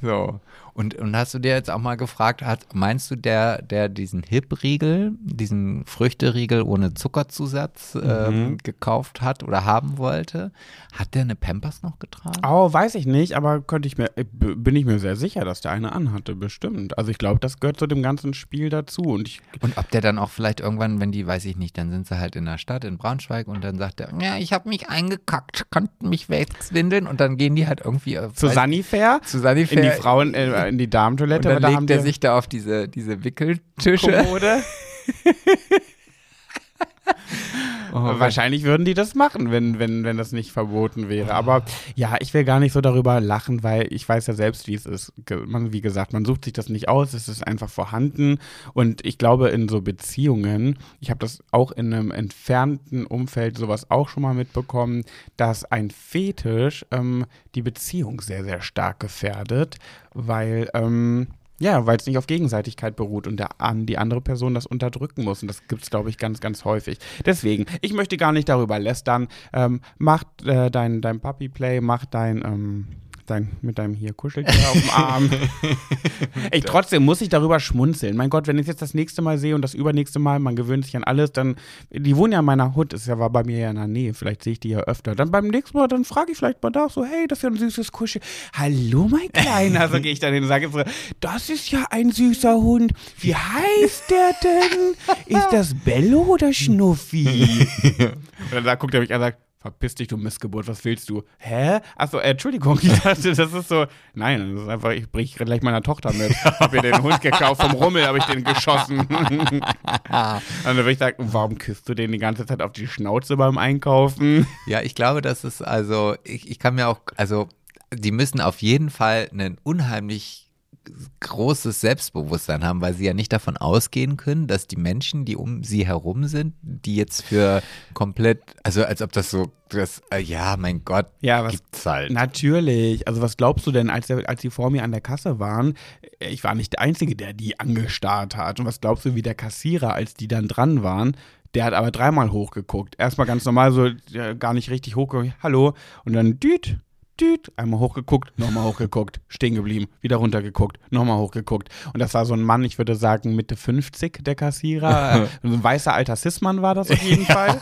So. Und, und hast du dir jetzt auch mal gefragt, hat, meinst du, der, der diesen Hip-Riegel, diesen Früchteriegel ohne Zuckerzusatz mhm. ähm, gekauft hat oder haben wollte, hat der eine Pampers noch getragen? Oh, weiß ich nicht, aber könnte ich mir, bin ich mir sehr sicher, dass der eine anhatte, bestimmt. Also ich glaube, das gehört zu dem ganzen Spiel dazu. Und, ich, und ob der dann auch vielleicht irgendwann, wenn die, weiß ich nicht, dann sind sie halt in der Stadt, in Braunschweig und dann sagt er, ja, ich habe mich eingekackt, konnten mich wegwindeln und dann gehen die halt irgendwie äh, zu Sanifair, zu Sanifair in die Frauen, äh, in die Damentoilette. Und dann legt er sich da auf diese, diese Wickeltische. Kommode. <laughs> <laughs> Oh, Wahrscheinlich würden die das machen, wenn, wenn, wenn das nicht verboten wäre. Aber ja, ich will gar nicht so darüber lachen, weil ich weiß ja selbst, wie es ist. Man, wie gesagt, man sucht sich das nicht aus, es ist einfach vorhanden. Und ich glaube, in so Beziehungen, ich habe das auch in einem entfernten Umfeld sowas auch schon mal mitbekommen, dass ein Fetisch ähm, die Beziehung sehr, sehr stark gefährdet, weil ähm, ja, weil es nicht auf Gegenseitigkeit beruht und der, die andere Person das unterdrücken muss. Und das gibt es, glaube ich, ganz, ganz häufig. Deswegen, ich möchte gar nicht darüber lästern. Ähm, mach äh, dein, dein Puppy Play, mach dein ähm, Dein, mit deinem hier Kuscheltier <laughs> auf dem Arm. ich trotzdem muss ich darüber schmunzeln. Mein Gott, wenn ich jetzt das nächste Mal sehe und das übernächste Mal, man gewöhnt sich an alles, dann, die wohnen ja in meiner Hut, ist ja war bei mir ja in der Nähe, vielleicht sehe ich die ja öfter. Dann beim nächsten Mal, dann frage ich vielleicht mal da so, hey, das ist ja ein süßes Kuschel. Hallo, mein <laughs> Kleiner. So gehe ich dann hin und sage das ist ja ein süßer Hund. Wie heißt der denn? Ist das Bello oder Schnuffi? <laughs> und dann guckt er mich an und sagt, Verpiss dich, du Missgeburt, was willst du? Hä? Achso, äh, Entschuldigung, <laughs> ich dachte, das ist so. Nein, das ist einfach, ich brich gleich meiner Tochter mit. Hab ihr den Hund gekauft, vom Rummel habe ich den geschossen. <laughs> Und dann würde ich sagen, warum küsst du den die ganze Zeit auf die Schnauze beim Einkaufen? Ja, ich glaube, das ist also, ich, ich kann mir auch, also, die müssen auf jeden Fall einen unheimlich großes Selbstbewusstsein haben, weil sie ja nicht davon ausgehen können, dass die Menschen, die um sie herum sind, die jetzt für komplett, also als ob das so, das, äh, ja, mein Gott, Ja, was- gibt's halt. Natürlich. Also was glaubst du denn, als, als die vor mir an der Kasse waren, ich war nicht der Einzige, der die angestarrt hat. Und was glaubst du, wie der Kassierer, als die dann dran waren, der hat aber dreimal hochgeguckt. Erstmal ganz normal, so ja, gar nicht richtig hochgeguckt. Hallo. Und dann düt, düt, einmal hochgeguckt, nochmal hochgeguckt, stehen geblieben, wieder runtergeguckt, nochmal hochgeguckt. Und das war so ein Mann, ich würde sagen Mitte 50, der Kassierer. so <laughs> ein weißer alter Cis-Mann war das auf jeden Fall.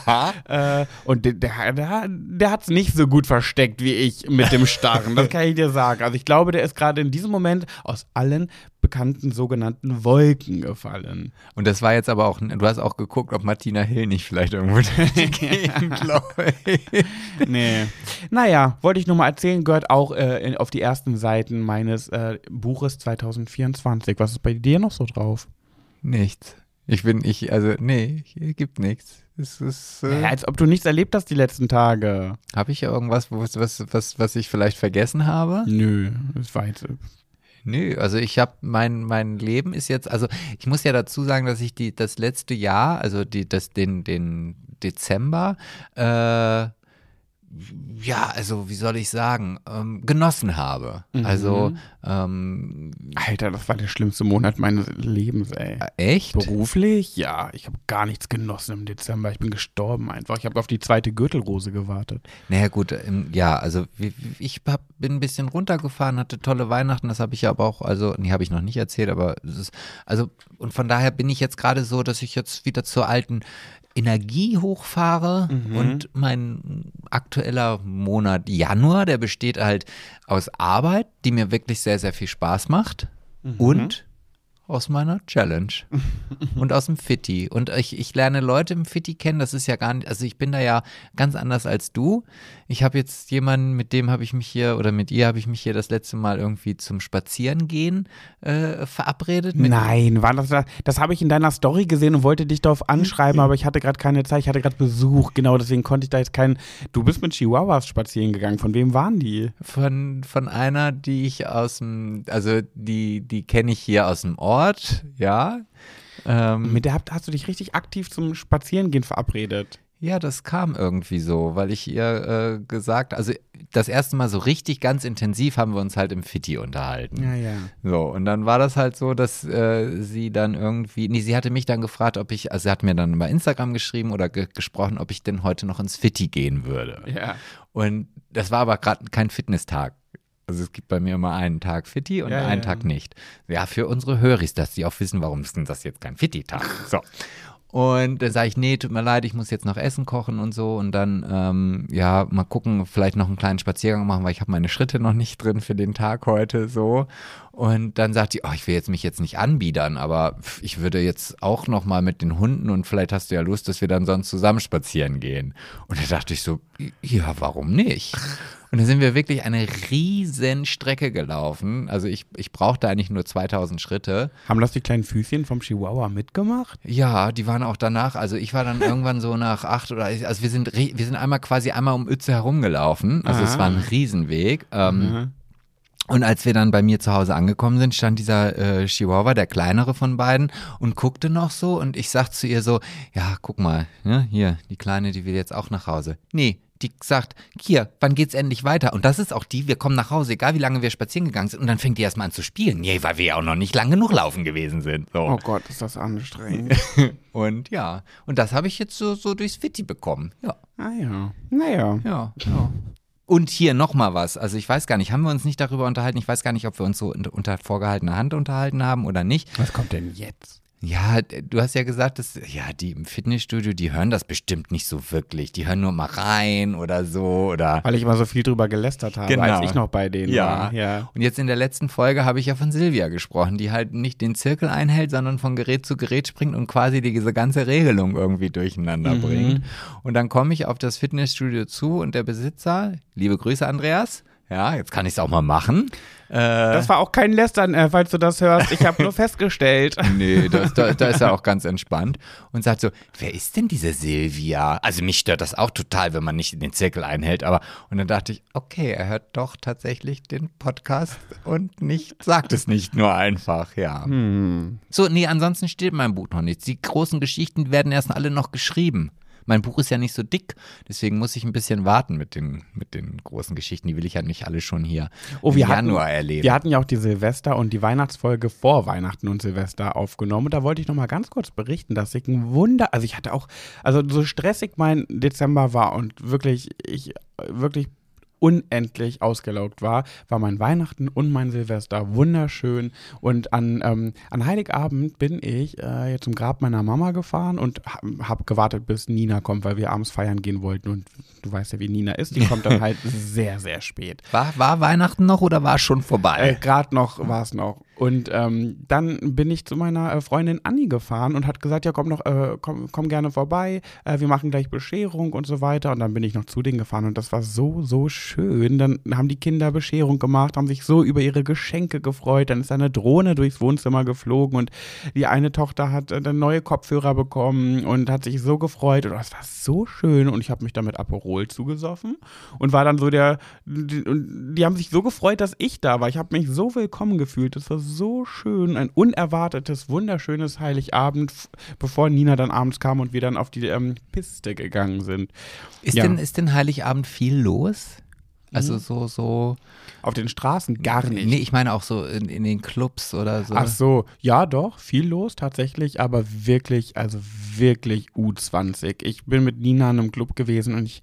Äh, und der, der, der, der hat es nicht so gut versteckt wie ich mit dem Starren. Das kann ich dir sagen. Also ich glaube, der ist gerade in diesem Moment aus allen bekannten sogenannten Wolken gefallen. Und das war jetzt aber auch, du hast auch geguckt, ob Martina Hill nicht vielleicht irgendwo <laughs> Gegend läuft. Nee. Naja, wollte ich nur mal erzählen, gehört auch äh, in, auf die ersten Seiten meines äh, Buches 2024. Was ist bei dir noch so drauf? Nichts. Ich bin, ich, also, nee, gibt nichts. Es ist, äh, Ja, als ob du nichts erlebt hast die letzten Tage. habe ich ja irgendwas, was, was, was, was ich vielleicht vergessen habe? Nö, das war jetzt. Nö, also ich habe mein mein Leben ist jetzt, also ich muss ja dazu sagen, dass ich die das letzte Jahr, also die das den den Dezember äh, ja, also wie soll ich sagen, ähm, genossen habe. Mhm. Also ähm, Alter, das war der schlimmste Monat meines Lebens, ey. äh, echt? Beruflich? Ja, ich habe gar nichts genossen im Dezember. Ich bin gestorben einfach. Ich habe auf die zweite Gürtelrose gewartet. Naja gut, ähm, ja, also ich hab, bin ein bisschen runtergefahren, hatte tolle Weihnachten, das habe ich ja aber auch, also, nee, habe ich noch nicht erzählt, aber es ist, also, und von daher bin ich jetzt gerade so, dass ich jetzt wieder zur alten Energie hochfahre und mein aktueller Monat Januar, der besteht halt aus Arbeit, die mir wirklich sehr, sehr viel Spaß macht und aus meiner Challenge <laughs> und aus dem Fitti. Und ich, ich lerne Leute im Fitti kennen, das ist ja gar nicht, also ich bin da ja ganz anders als du. Ich habe jetzt jemanden, mit dem habe ich mich hier, oder mit ihr habe ich mich hier das letzte Mal irgendwie zum Spazierengehen äh, verabredet. Nein, war das das? Das habe ich in deiner Story gesehen und wollte dich darauf anschreiben, aber ich hatte gerade keine Zeit. Ich hatte gerade Besuch, genau, deswegen konnte ich da jetzt keinen. Du bist mit Chihuahuas spazieren gegangen. Von wem waren die? Von, von einer, die ich aus dem, also die, die kenne ich hier aus dem Ort, ja. Ähm, Mit der hast du dich richtig aktiv zum Spazierengehen verabredet. Ja, das kam irgendwie so, weil ich ihr äh, gesagt, also das erste Mal so richtig ganz intensiv haben wir uns halt im Fitti unterhalten. Ja, ja. So, und dann war das halt so, dass äh, sie dann irgendwie, nee, sie hatte mich dann gefragt, ob ich, also sie hat mir dann über Instagram geschrieben oder ge gesprochen, ob ich denn heute noch ins Fitti gehen würde. Ja. Und das war aber gerade kein Fitnesstag. Also es gibt bei mir immer einen Tag Fitti und Ja, einen ja. Tag nicht. Ja, für unsere Höris, dass die auch wissen, warum ist denn das jetzt kein Fitti-Tag? So. Und dann sage ich, nee, tut mir leid, ich muss jetzt noch Essen kochen und so. Und dann, ähm, ja, mal gucken, vielleicht noch einen kleinen Spaziergang machen, weil ich habe meine Schritte noch nicht drin für den Tag heute so. Und dann sagt die, oh, ich will jetzt mich jetzt nicht anbiedern, aber ich würde jetzt auch noch mal mit den Hunden und vielleicht hast du ja Lust, dass wir dann sonst zusammen spazieren gehen. Und da dachte ich so, ja, warum nicht? Und dann sind wir wirklich eine riesen Strecke gelaufen. Also ich, ich brauchte eigentlich nur 2000 Schritte. Haben das die kleinen Füßchen vom Chihuahua mitgemacht? Ja, die waren auch danach, also ich war dann <laughs> irgendwann so nach acht oder, also wir sind, wir sind einmal quasi einmal um Uetze herumgelaufen. Also es Ah. war ein Riesenweg. Ähm, Und als wir dann bei mir zu Hause angekommen sind, stand dieser äh, Chihuahua, der kleinere von beiden, und guckte noch so. Und ich sag zu ihr so, ja, guck mal, ne, hier, die Kleine, die will jetzt auch nach Hause. Nee, die sagt, hier, wann geht's endlich weiter? Und das ist auch die, wir kommen nach Hause, egal wie lange wir spazieren gegangen sind. Und dann fängt die erstmal an zu spielen. Nee, weil wir ja auch noch nicht lang genug laufen gewesen sind. So. Oh Gott, ist das anstrengend. <laughs> Und ja, und das habe ich jetzt so, so durchs Fitti bekommen. Ja, ah ja. Naja. ja, ja. Und hier nochmal was. Also ich weiß gar nicht, haben wir uns nicht darüber unterhalten? Ich weiß gar nicht, ob wir uns so unter vorgehaltener Hand unterhalten haben oder nicht. Was kommt denn jetzt? Ja, du hast ja gesagt, dass ja die im Fitnessstudio, die hören das bestimmt nicht so wirklich. Die hören nur mal rein oder so oder. Weil ich immer so viel drüber gelästert habe, Genau. als ich noch bei denen Ja. war. Ja. Und jetzt in der letzten Folge habe ich ja von Silvia gesprochen, die halt nicht den Zirkel einhält, sondern von Gerät zu Gerät springt und quasi diese ganze Regelung irgendwie durcheinander Mhm. bringt. Und dann komme ich auf das Fitnessstudio zu und der Besitzer, liebe Grüße Andreas, ja, jetzt kann ich es auch mal machen. Äh, Das war auch kein Lästern, äh, falls du das hörst. Ich habe nur festgestellt. <laughs> Nee, das, da, da ist er auch ganz entspannt und sagt so, wer ist denn diese Silvia? Also mich stört das auch total, wenn man nicht den Zirkel einhält, aber und dann dachte ich, okay, er hört doch tatsächlich den Podcast und nicht, sagt es nicht nur einfach, ja. So, nee, ansonsten steht in meinem Buch noch nichts. Die großen Geschichten werden erst alle noch geschrieben. Mein Buch ist ja nicht so dick, deswegen muss ich ein bisschen warten mit den, mit den großen Geschichten. Die will ich ja nicht alle schon hier Oh, im wir hatten, Januar erleben. Wir hatten ja auch die Silvester- und die Weihnachtsfolge vor Weihnachten und Silvester aufgenommen. Und da wollte ich noch mal ganz kurz berichten, dass ich ein Wunder, also ich hatte auch, also so stressig mein Dezember war und wirklich, ich wirklich unendlich ausgelaugt war, war mein Weihnachten und mein Silvester wunderschön. Und an, ähm, an Heiligabend bin ich äh, zum Grab meiner Mama gefahren und habe hab gewartet, bis Nina kommt, weil wir abends feiern gehen wollten. Und du weißt ja, wie Nina ist. Die kommt dann <laughs> halt sehr, sehr spät. War, war Weihnachten noch oder war es schon Äh, vorbei? Gerade noch war es noch. Und ähm, dann bin ich zu meiner äh, Freundin Anni gefahren und hat gesagt, ja komm noch, äh, komm, komm gerne vorbei, äh, wir machen gleich Bescherung und so weiter. Und dann bin ich noch zu denen gefahren und das war so, so schön. Dann haben die Kinder Bescherung gemacht, haben sich so über ihre Geschenke gefreut. Dann ist eine Drohne durchs Wohnzimmer geflogen und die eine Tochter hat äh, dann neue Kopfhörer bekommen und hat sich so gefreut. Und das war so schön. Und ich habe mich damit Aperol zugesoffen und war dann so der, die, die haben sich so gefreut, dass ich da war. Ich habe mich so willkommen gefühlt. Das war so schön. Ein unerwartetes, wunderschönes Heiligabend, bevor Nina dann abends kam und wir dann auf die ähm, Piste gegangen sind. Ist, ja. denn, ist denn Heiligabend viel los? Also so, so. Auf den Straßen gar nicht. Nee, ich meine auch so in, in den Clubs oder so. Ach so, ja doch, viel los tatsächlich, aber wirklich, also wirklich U20. Ich bin mit Nina in einem Club gewesen und ich,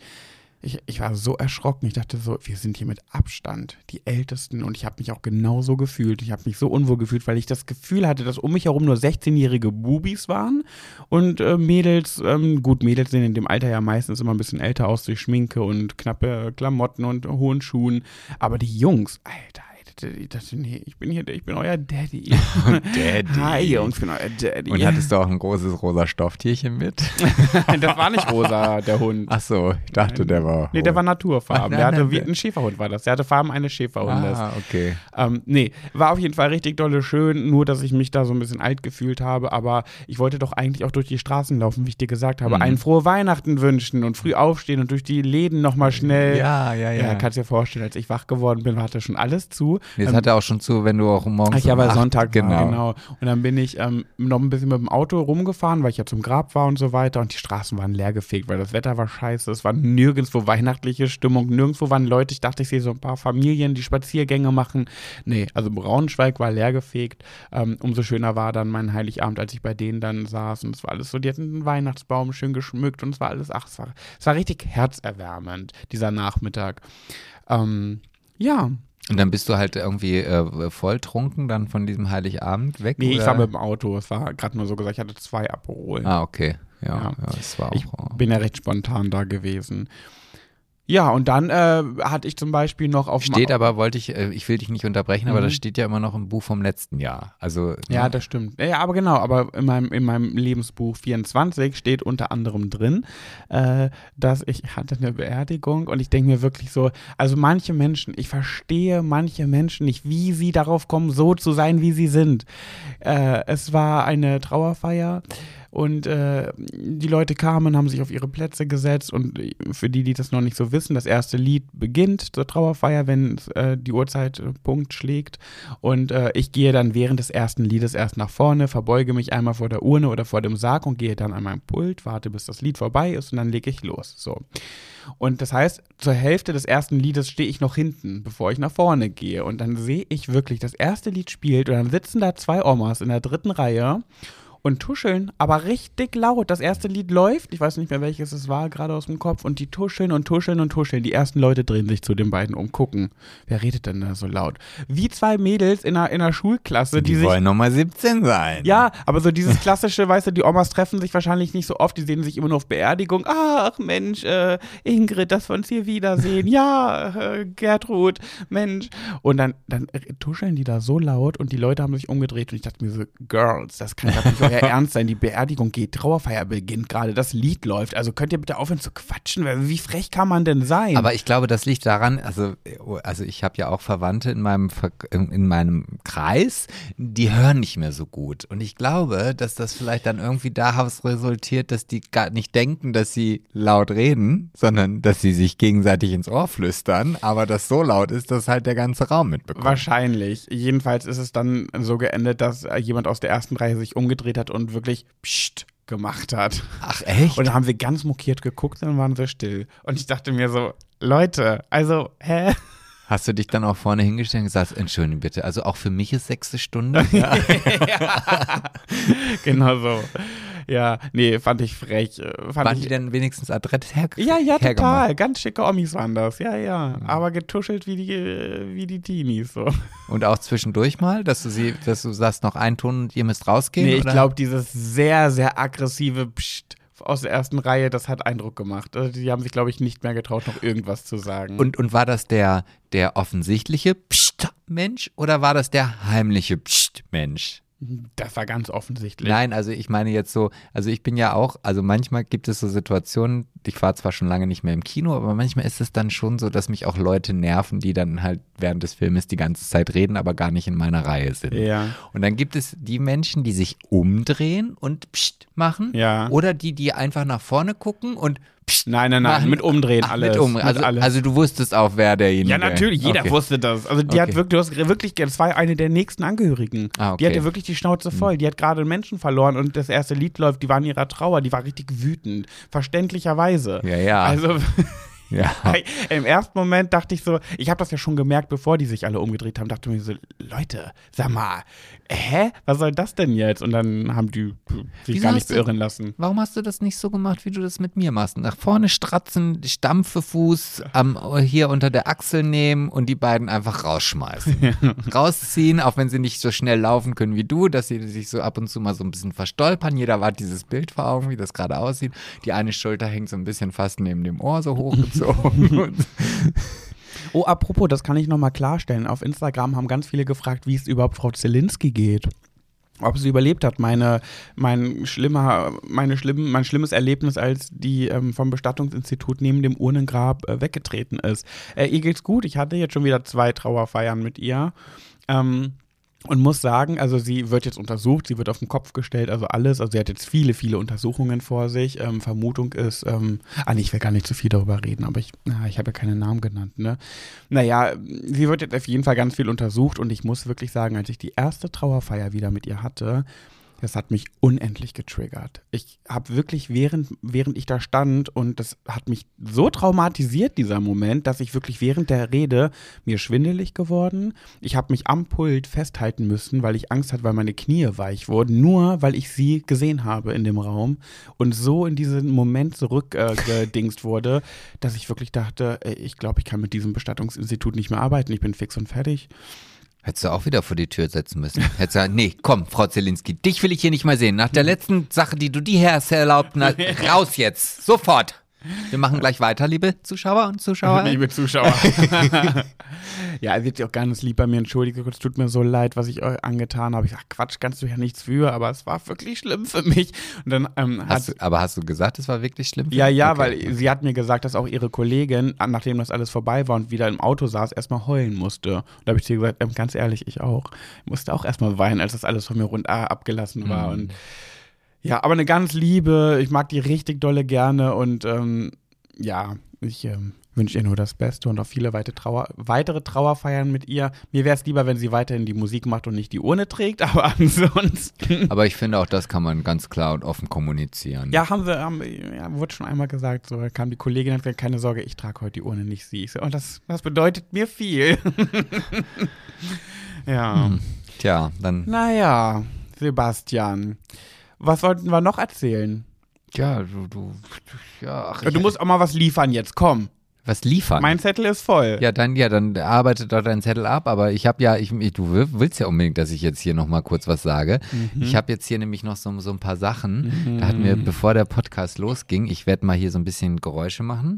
ich, ich war so erschrocken. Ich dachte so, wir sind hier mit Abstand die Ältesten und ich habe mich auch genauso gefühlt. Ich habe mich so unwohl gefühlt, weil ich das Gefühl hatte, dass um mich herum nur 16-jährige Bubis waren und äh, Mädels, ähm, gut, Mädels sehen in dem Alter ja meistens immer ein bisschen älter aus durch Schminke und knappe Klamotten und hohen Schuhen, aber die Jungs, Alter, ich dachte, nee, ich bin hier, ich bin euer Daddy. <laughs> Daddy. Hi Jungs, ich bin euer Daddy. Und hattest du auch ein großes rosa Stofftierchen mit? <laughs> das war nicht rosa, der Hund. Ach so, ich dachte, der war. Nee, der war naturfarben. Der hatte nein, wie ein Schäferhund war das. Der hatte Farben eines Schäferhundes. Ah, okay. Ähm, nee, war auf jeden Fall richtig dolle schön, nur dass ich mich da so ein bisschen alt gefühlt habe, aber ich wollte doch eigentlich auch durch die Straßen laufen, wie ich dir gesagt habe, Mhm. einen frohe Weihnachten wünschen und früh aufstehen und durch die Läden nochmal schnell. Ja, ja, ja. Ja, kannst dir vorstellen, als ich wach geworden bin, hatte schon alles zu. Jetzt Ähm, hat er auch schon zu, wenn du auch morgens. Ach ja, um weil acht- Sonntag genau. war, genau. Und dann bin ich ähm, noch ein bisschen mit dem Auto rumgefahren, weil ich ja zum Grab war und so weiter. Und die Straßen waren leergefegt, weil das Wetter war scheiße. Es war nirgendwo weihnachtliche Stimmung. Nirgendwo waren Leute. Ich dachte, ich sehe so ein paar Familien, die Spaziergänge machen. Nee, also Braunschweig war leergefegt. Ähm, umso schöner war dann mein Heiligabend, als ich bei denen dann saß. Und es war alles so, die hatten einen Weihnachtsbaum schön geschmückt und es war alles, ach, es war, es war richtig herzerwärmend, dieser Nachmittag. Ähm, ja, Und dann bist du halt irgendwie äh, volltrunken dann von diesem Heiligabend weg? Nee, ich oder? war mit dem Auto. Es war gerade nur so gesagt, ich hatte zwei Aperol. Ah, okay. Ja, Ja. ja. das war auch. ich bin ja recht spontan da gewesen. Ja, und dann äh, hatte ich zum Beispiel noch auf Steht aber, wollte ich, äh, ich will dich nicht unterbrechen, aber Mhm. das steht ja immer noch im Buch vom letzten Jahr. Also, Ja, ne? das stimmt. Ja, aber genau, aber in meinem, in meinem Lebensbuch 24 steht unter anderem drin, äh, dass ich hatte eine Beerdigung und ich denke mir wirklich so, also manche Menschen, ich verstehe manche Menschen nicht, wie sie darauf kommen, so zu sein, wie sie sind. Äh, es war eine Trauerfeier und äh, die Leute kamen, haben sich auf ihre Plätze gesetzt und für die, die das noch nicht so wissen, das erste Lied beginnt zur Trauerfeier, wenn äh, die Uhrzeit äh, Punkt schlägt und äh, ich gehe dann während des ersten Liedes erst nach vorne, verbeuge mich einmal vor der Urne oder vor dem Sarg und gehe dann an mein Pult, warte bis das Lied vorbei ist und dann lege ich los. So. Und das heißt, zur Hälfte des ersten Liedes stehe ich noch hinten, bevor ich nach vorne gehe. Und dann sehe ich wirklich, das erste Lied spielt und dann sitzen da zwei Omas in der dritten Reihe und tuscheln, aber richtig laut. Das erste Lied läuft, ich weiß nicht mehr welches es war, gerade aus dem Kopf, und die tuscheln und tuscheln und tuscheln. Die ersten Leute drehen sich zu den beiden um, gucken, wer redet denn da so laut? Wie zwei Mädels in einer, in einer Schulklasse, die, Die wollen nochmal 17 sein. ja, aber so dieses klassische, weißt du, die Omas treffen sich wahrscheinlich nicht so oft, die sehen sich immer nur auf Beerdigung. Ach Mensch, äh, Ingrid, dass wir uns hier wiedersehen. Ja, äh, Gertrud, Mensch. Und dann, dann tuscheln die da so laut und die Leute haben sich umgedreht und ich dachte mir so, Girls, das kann doch nicht euer Ernst sein. Die Beerdigung geht, Trauerfeier beginnt gerade, das Lied läuft. Also könnt ihr bitte aufhören zu quatschen? Wie frech kann man denn sein? Aber ich glaube, das liegt daran, also, also ich habe ja auch Verwandte in meinem, Ver- in in meinem Kreis, die hören nicht mehr so gut. Und ich glaube, dass das vielleicht dann irgendwie daraus resultiert, dass die gar nicht denken, dass sie laut reden, sondern dass sie sich gegenseitig ins Ohr flüstern, aber das so laut ist, dass halt der ganze Raum mitbekommt. Wahrscheinlich. Jedenfalls ist es dann so geendet, dass äh, jemand aus der ersten Reihe sich umgedreht hat und wirklich Psst gemacht hat. Ach echt? Und dann haben wir ganz mokiert geguckt und dann waren wir still. Und ich dachte mir so, Leute, also, hä? Hast du dich dann auch vorne hingestellt und gesagt, entschuldigen bitte, also auch für mich ist sechste Stunde? <laughs> Ja. genau so. Ja, nee, fand ich frech. äh, Fand Waren ich, die denn wenigstens adrett her ja, ja, hergemacht? total. Ganz schicke Omis waren das. Ja, ja. Aber getuschelt wie die, äh, wie die Teenies. So. <laughs> Und auch zwischendurch mal, dass du sie, dass du sagst, noch einen Ton und ihr müsst rausgehen? Nee, ich oder? glaube, dieses sehr, sehr aggressive Psst aus der ersten Reihe, das hat Eindruck gemacht. Also die haben sich, glaube ich, nicht mehr getraut, noch irgendwas zu sagen. Und, und war das der, der offensichtliche Psst-Mensch oder war das der heimliche Psst-Mensch? Das war ganz offensichtlich. Nein, also ich meine jetzt so, also ich bin ja auch, also manchmal gibt es so Situationen, ich war zwar schon lange nicht mehr im Kino, aber manchmal ist es dann schon so, dass mich auch Leute nerven, die dann halt während des Filmes die ganze Zeit reden, aber gar nicht in meiner Reihe sind. Ja. Und dann gibt es die Menschen, die sich umdrehen und Psst machen. Ja. Oder die, die einfach nach vorne gucken und Psst Nein, nein, nein, machen. mit umdrehen Ach, alles. Mit um. also, alles. also du wusstest auch, wer derjenige Ja, natürlich, jeder okay. wusste das. Also die hat Okay. wirklich, du hast wirklich, das war eine der nächsten Angehörigen. Ah, okay. Die hatte wirklich die Schnauze voll. Die hat gerade einen Menschen verloren und das erste Lied läuft, die war in ihrer Trauer, die war richtig wütend. Verständlicherweise. Ja, ja. Also <laughs> ja. im ersten Moment dachte ich so, ich habe das ja schon gemerkt, bevor die sich alle umgedreht haben, dachte mir so, Leute, sag mal, hä? Was soll das denn jetzt? Und dann haben die sich Wieso gar nicht hast du- beirren lassen. Warum hast du das nicht so gemacht, wie du das mit mir machst? Nach vorne stratzen, Stampfefuß am, hier unter der Achsel nehmen und die beiden einfach rausschmeißen. <laughs> Rausziehen, auch wenn sie nicht so schnell laufen können wie du, dass sie sich so ab und zu mal so ein bisschen verstolpern. Jeder hat dieses Bild vor Augen, wie das gerade aussieht. Die eine Schulter hängt so ein bisschen fast neben dem Ohr so hochgezogen. <laughs> Und <laughs> Oh, apropos, das kann ich nochmal klarstellen. Auf Instagram haben ganz viele gefragt, wie es überhaupt Frau Zielinski geht. Ob sie überlebt hat, meine, mein schlimmer, meine schlimm, mein schlimmes Erlebnis, als die ähm, vom Bestattungsinstitut neben dem Urnengrab äh, weggetreten ist. Äh, ihr geht's gut. Ich hatte jetzt schon wieder zwei Trauerfeiern mit ihr. Ähm, und muss sagen, also sie wird jetzt untersucht, sie wird auf den Kopf gestellt, also alles. Also sie hat jetzt viele, viele Untersuchungen vor sich. Ähm, Vermutung ist, ähm, ah nee, ich will gar nicht zu viel darüber reden, aber ich, na, ich habe ja keinen Namen genannt, ne? Naja, sie wird jetzt auf jeden Fall ganz viel untersucht und ich muss wirklich sagen, als ich die erste Trauerfeier wieder mit ihr hatte, das hat mich unendlich getriggert. Ich habe wirklich, während, während ich da stand, und das hat mich so traumatisiert, dieser Moment, dass ich wirklich während der Rede mir schwindelig geworden. Ich habe mich am Pult festhalten müssen, weil ich Angst hatte, weil meine Knie weich wurden, nur weil ich sie gesehen habe in dem Raum und so in diesen Moment zurückgedingst äh, wurde, dass ich wirklich dachte, ich glaube, ich kann mit diesem Bestattungsinstitut nicht mehr arbeiten. Ich bin fix und fertig. Hättest du auch wieder vor die Tür setzen müssen. Hättest du gesagt, nee, komm, Frau Zelinski, dich will ich hier nicht mehr sehen. Nach der <laughs> letzten Sache, die du dir hast erlaubt, na, raus jetzt, sofort. Wir machen gleich weiter, liebe Zuschauer und Zuschauer. <laughs> Liebe Zuschauer. <laughs> ja, wird sich auch ganz lieb bei mir entschuldigen. Es tut mir so leid, was ich euch angetan habe. Ich sag, Quatsch, kannst du ja nichts für, aber es war wirklich schlimm für mich. Und dann ähm, hat Hast du, aber hast du gesagt, es war wirklich schlimm? für ja, dich? ja, Okay. weil sie hat mir gesagt, dass auch ihre Kollegin, nachdem das alles vorbei war und wieder im Auto saß, erstmal heulen musste. Und da habe ich ihr gesagt, ähm, ganz ehrlich, ich auch. Ich musste auch erstmal weinen, als das alles von mir rund abgelassen war. Mhm. Und ja, aber eine ganz liebe, ich mag die richtig dolle gerne und ähm, ja, ich ähm, wünsche ihr nur das Beste und auch viele weitere, Trauer, weitere Trauerfeiern mit ihr. Mir wäre es lieber, wenn sie weiterhin die Musik macht und nicht die Urne trägt, <laughs> aber ansonsten. <laughs> Aber ich finde auch, das kann man ganz klar und offen kommunizieren. Ja, haben sie, haben, ja, wurde schon einmal gesagt, so kam die Kollegin und hat gesagt, keine Sorge, ich trage heute die Urne nicht sie. Ich so, oh, das, das bedeutet mir viel. <laughs> ja. Hm. Tja, dann Naja, Sebastian. Was sollten wir noch erzählen? Ja, du, du, ja, ach, Du ich- musst auch mal was liefern jetzt, komm. was liefern. Mein Zettel ist voll. ja, dann, ja, dann arbeitet doch dein Zettel ab, aber ich habe ja, ich, ich, du will- willst ja unbedingt, dass ich jetzt hier nochmal kurz was sage. Mhm. Ich habe jetzt hier nämlich noch so, so ein paar Sachen. Da hatten wir, bevor der Podcast losging, ich werde mal hier so ein bisschen Geräusche machen.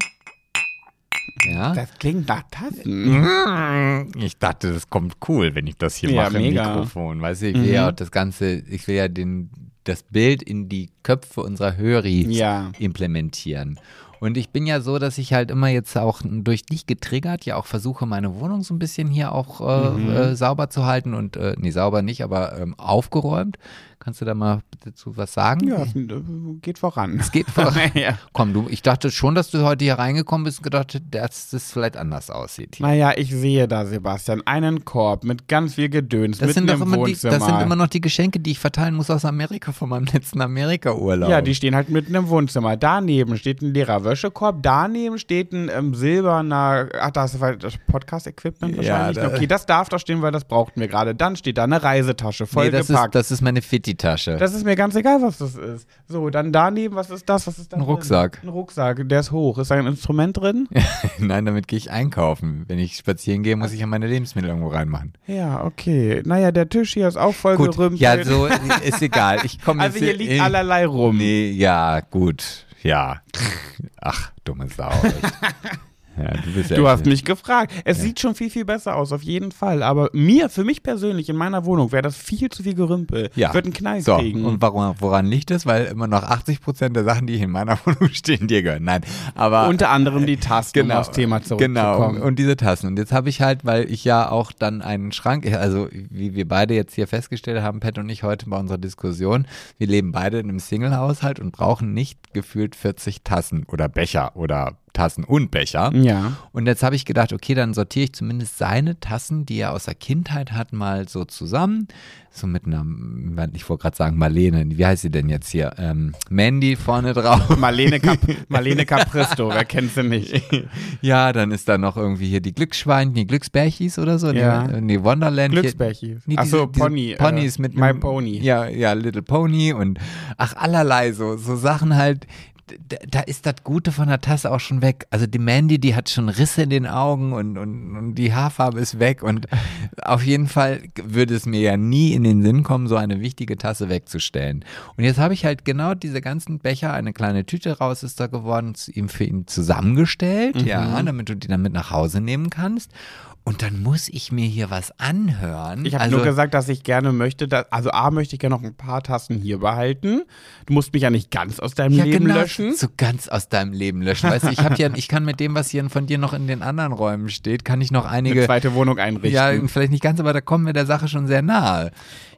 Ja. Das klingt nach Tassen. Ich dachte, das kommt cool, wenn ich das hier Ja, mache mega. im Mikrofon. Weißt du, ich will ja auch das Ganze, ich will ja den, das Bild in die Köpfe unserer Höris Ja. implementieren. Und ich bin ja so, dass ich halt immer jetzt auch durch dich getriggert ja auch versuche, meine Wohnung so ein bisschen hier auch äh, Mhm. äh, sauber zu halten und, äh, nee, sauber nicht, aber ähm, aufgeräumt. Kannst du da mal dazu was sagen? Ja, es äh, geht voran. Es geht <laughs> voran. ja. Komm, du, ich dachte schon, dass du heute hier reingekommen bist und gedacht, dass das vielleicht anders aussieht. Hier. Naja, ich sehe da, Sebastian, einen Korb mit ganz viel Gedöns Das mitten sind doch im immer die, Wohnzimmer. das sind immer noch die Geschenke, die ich verteilen muss aus Amerika von meinem letzten Amerika-Urlaub. ja, die stehen halt mitten im Wohnzimmer. Daneben steht ein leerer Wäschekorb. Daneben steht ein ähm, silberner, ach, das ist das Podcast-Equipment Ja, wahrscheinlich. da- okay, das darf da stehen, weil das brauchten wir gerade. Dann steht da eine Reisetasche, nee, das, ist, vollgepackt. das ist meine Fitti-Tasche. Das ist mir ganz egal, was das ist. So, dann daneben, was ist das? Was ist da Ein drin? Rucksack. Ein Rucksack, der ist hoch. Ist da ein Instrument drin? <laughs> Nein, damit gehe ich einkaufen. Wenn ich spazieren gehe, muss ich ja meine Lebensmittel irgendwo reinmachen. Ja, okay. Naja, der Tisch hier ist auch voll Gut, gerümpelt. ja, so ist egal. Ich komme <laughs> Also hier liegt in- allerlei rum. Nee, ja, gut. Ja. Ach, dumme Sau. <laughs> ja, du bist ja Du hast mich gefragt. Es sieht schon viel, viel besser aus, auf jeden Fall. Aber mir, für mich persönlich, in meiner Wohnung, wäre das viel zu viel Gerümpel. Ja. Ich würde einen Knall So, kriegen. und warum, woran liegt es? Weil immer noch 80 Prozent der Sachen, die in meiner <laughs> Wohnung stehen, dir gehören. Nein, aber Unter anderem die Tasten, um aufs Thema zurückzukommen. Genau, und diese Tassen. Und jetzt habe ich halt, weil ich ja auch dann einen Schrank, also wie wir beide jetzt hier festgestellt haben, Pat und ich heute bei unserer Diskussion, wir leben beide in einem Single-Haushalt und brauchen nicht gefühlt 40 Tassen oder Becher oder Tassen und Becher. Ja. Und jetzt habe ich gedacht, okay, dann sortiere ich zumindest seine Tassen, die er aus der Kindheit hat, mal so zusammen. So mit einer, ich wollte gerade sagen Marlene, wie heißt sie denn jetzt hier? Ähm, Mandy vorne drauf. Marlene, Cap <laughs> Marlene Capristo, wer kennt sie nicht? Ja, dann ist da noch irgendwie hier die Glücksschwein, die Glücksbärchis oder so. Ja. Nee, nee Wonderland. hier- Glücksbärchi. Nee, Achso, Pony. Ponys äh, mit My einem- Pony. Ja, ja, Little Pony und ach, allerlei so, so Sachen halt. Da ist das Gute von der Tasse auch schon weg. Also die Mandy, die hat schon Risse in den Augen und, und, und die Haarfarbe ist weg. Und auf jeden Fall würde es mir ja nie in den Sinn kommen, so eine wichtige Tasse wegzustellen. Und jetzt habe ich halt genau diese ganzen Becher, eine kleine Tüte raus ist da geworden, ihm für ihn zusammengestellt, Mhm. ja, damit du die dann mit nach Hause nehmen kannst. Und dann muss ich mir hier was anhören. Ich habe also, nur gesagt, dass ich gerne möchte, dass, also A möchte ich gerne noch ein paar Tassen hier behalten. Du musst mich ja nicht ganz aus deinem ja, Leben genau, löschen. So ganz aus deinem Leben löschen. Weißt du, ich habe ja, <laughs> ich kann mit dem, was hier von dir noch in den anderen Räumen steht, kann ich noch Eine einige. zweite Wohnung einrichten. Ja, vielleicht nicht ganz, aber da kommen wir der Sache schon sehr nahe.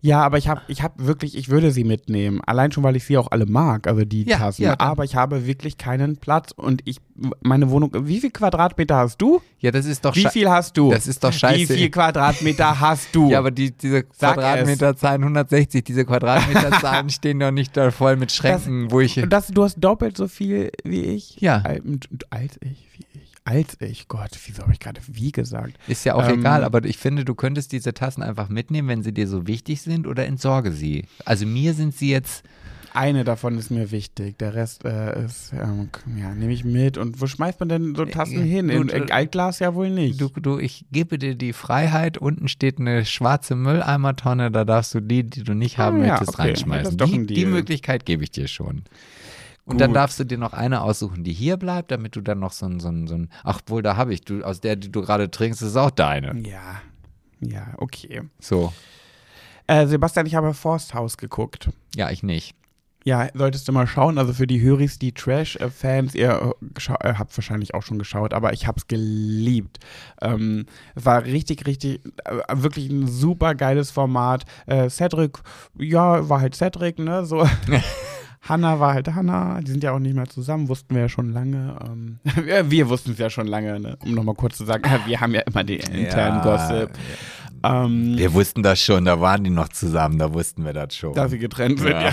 Ja, aber ich habe ich hab wirklich, ich würde sie mitnehmen. Allein schon, weil ich sie auch alle mag, also die Ja, Tassen. ja, aber ich habe wirklich keinen Platz und ich, meine Wohnung, wie viel Quadratmeter hast du? Ja, das ist doch Wie sche- viel hast du? Das ist doch scheiße. Wie viel Quadratmeter hast du? Ja, aber die, diese Sag Quadratmeterzahlen 160, diese Quadratmeterzahlen <laughs> stehen doch nicht da voll mit Schränken, wo ich. das, du hast doppelt so viel wie ich? Ja. Als ich, wie ich. Als ich, Gott, wieso habe ich gerade wie gesagt? Ist ja auch Ähm, egal, aber ich finde, du könntest diese Tassen einfach mitnehmen, wenn sie dir so wichtig sind oder entsorge sie. Also mir sind sie jetzt. Eine davon ist mir wichtig, der Rest äh, ist, ähm, ja, nehme ich mit. Und wo schmeißt man denn so Tassen Äh, hin? du- In, in Altglas ja wohl nicht. Du, du, ich gebe dir die Freiheit. Unten steht eine schwarze Mülleimertonne. Da darfst du die, die du nicht haben Ah, ja, möchtest, okay. Reinschmeißen. Die, die. Möglichkeit gebe ich dir schon. Und dann Gut. darfst du dir noch eine aussuchen, die hier bleibt, damit du dann noch so ein, so ein, so ein ach wohl, da habe ich, du, aus der, die du gerade trinkst, ist auch deine. ja, ja, okay. So, Äh, Sebastian, ich habe Forsthaus geguckt. ja, ich nicht. Ja, solltest du mal schauen. Also für die Höris, die Trash-Fans, ihr habt wahrscheinlich auch schon geschaut, aber ich hab's geliebt. Ähm, es war richtig, richtig, äh, wirklich ein super geiles Format. Äh, Cedric, ja, war halt Cedric, ne? So. <laughs> Hannah war halt Hannah, die sind ja auch nicht mehr zusammen, wussten wir ja schon lange. Ähm, <laughs> wir wir wussten es ja schon lange, ne? um nochmal kurz zu sagen, wir haben ja immer den internen Ja, Gossip. Ähm, Wir wussten das schon, da waren die noch zusammen, da wussten wir das schon. dass sie getrennt sind, Ja.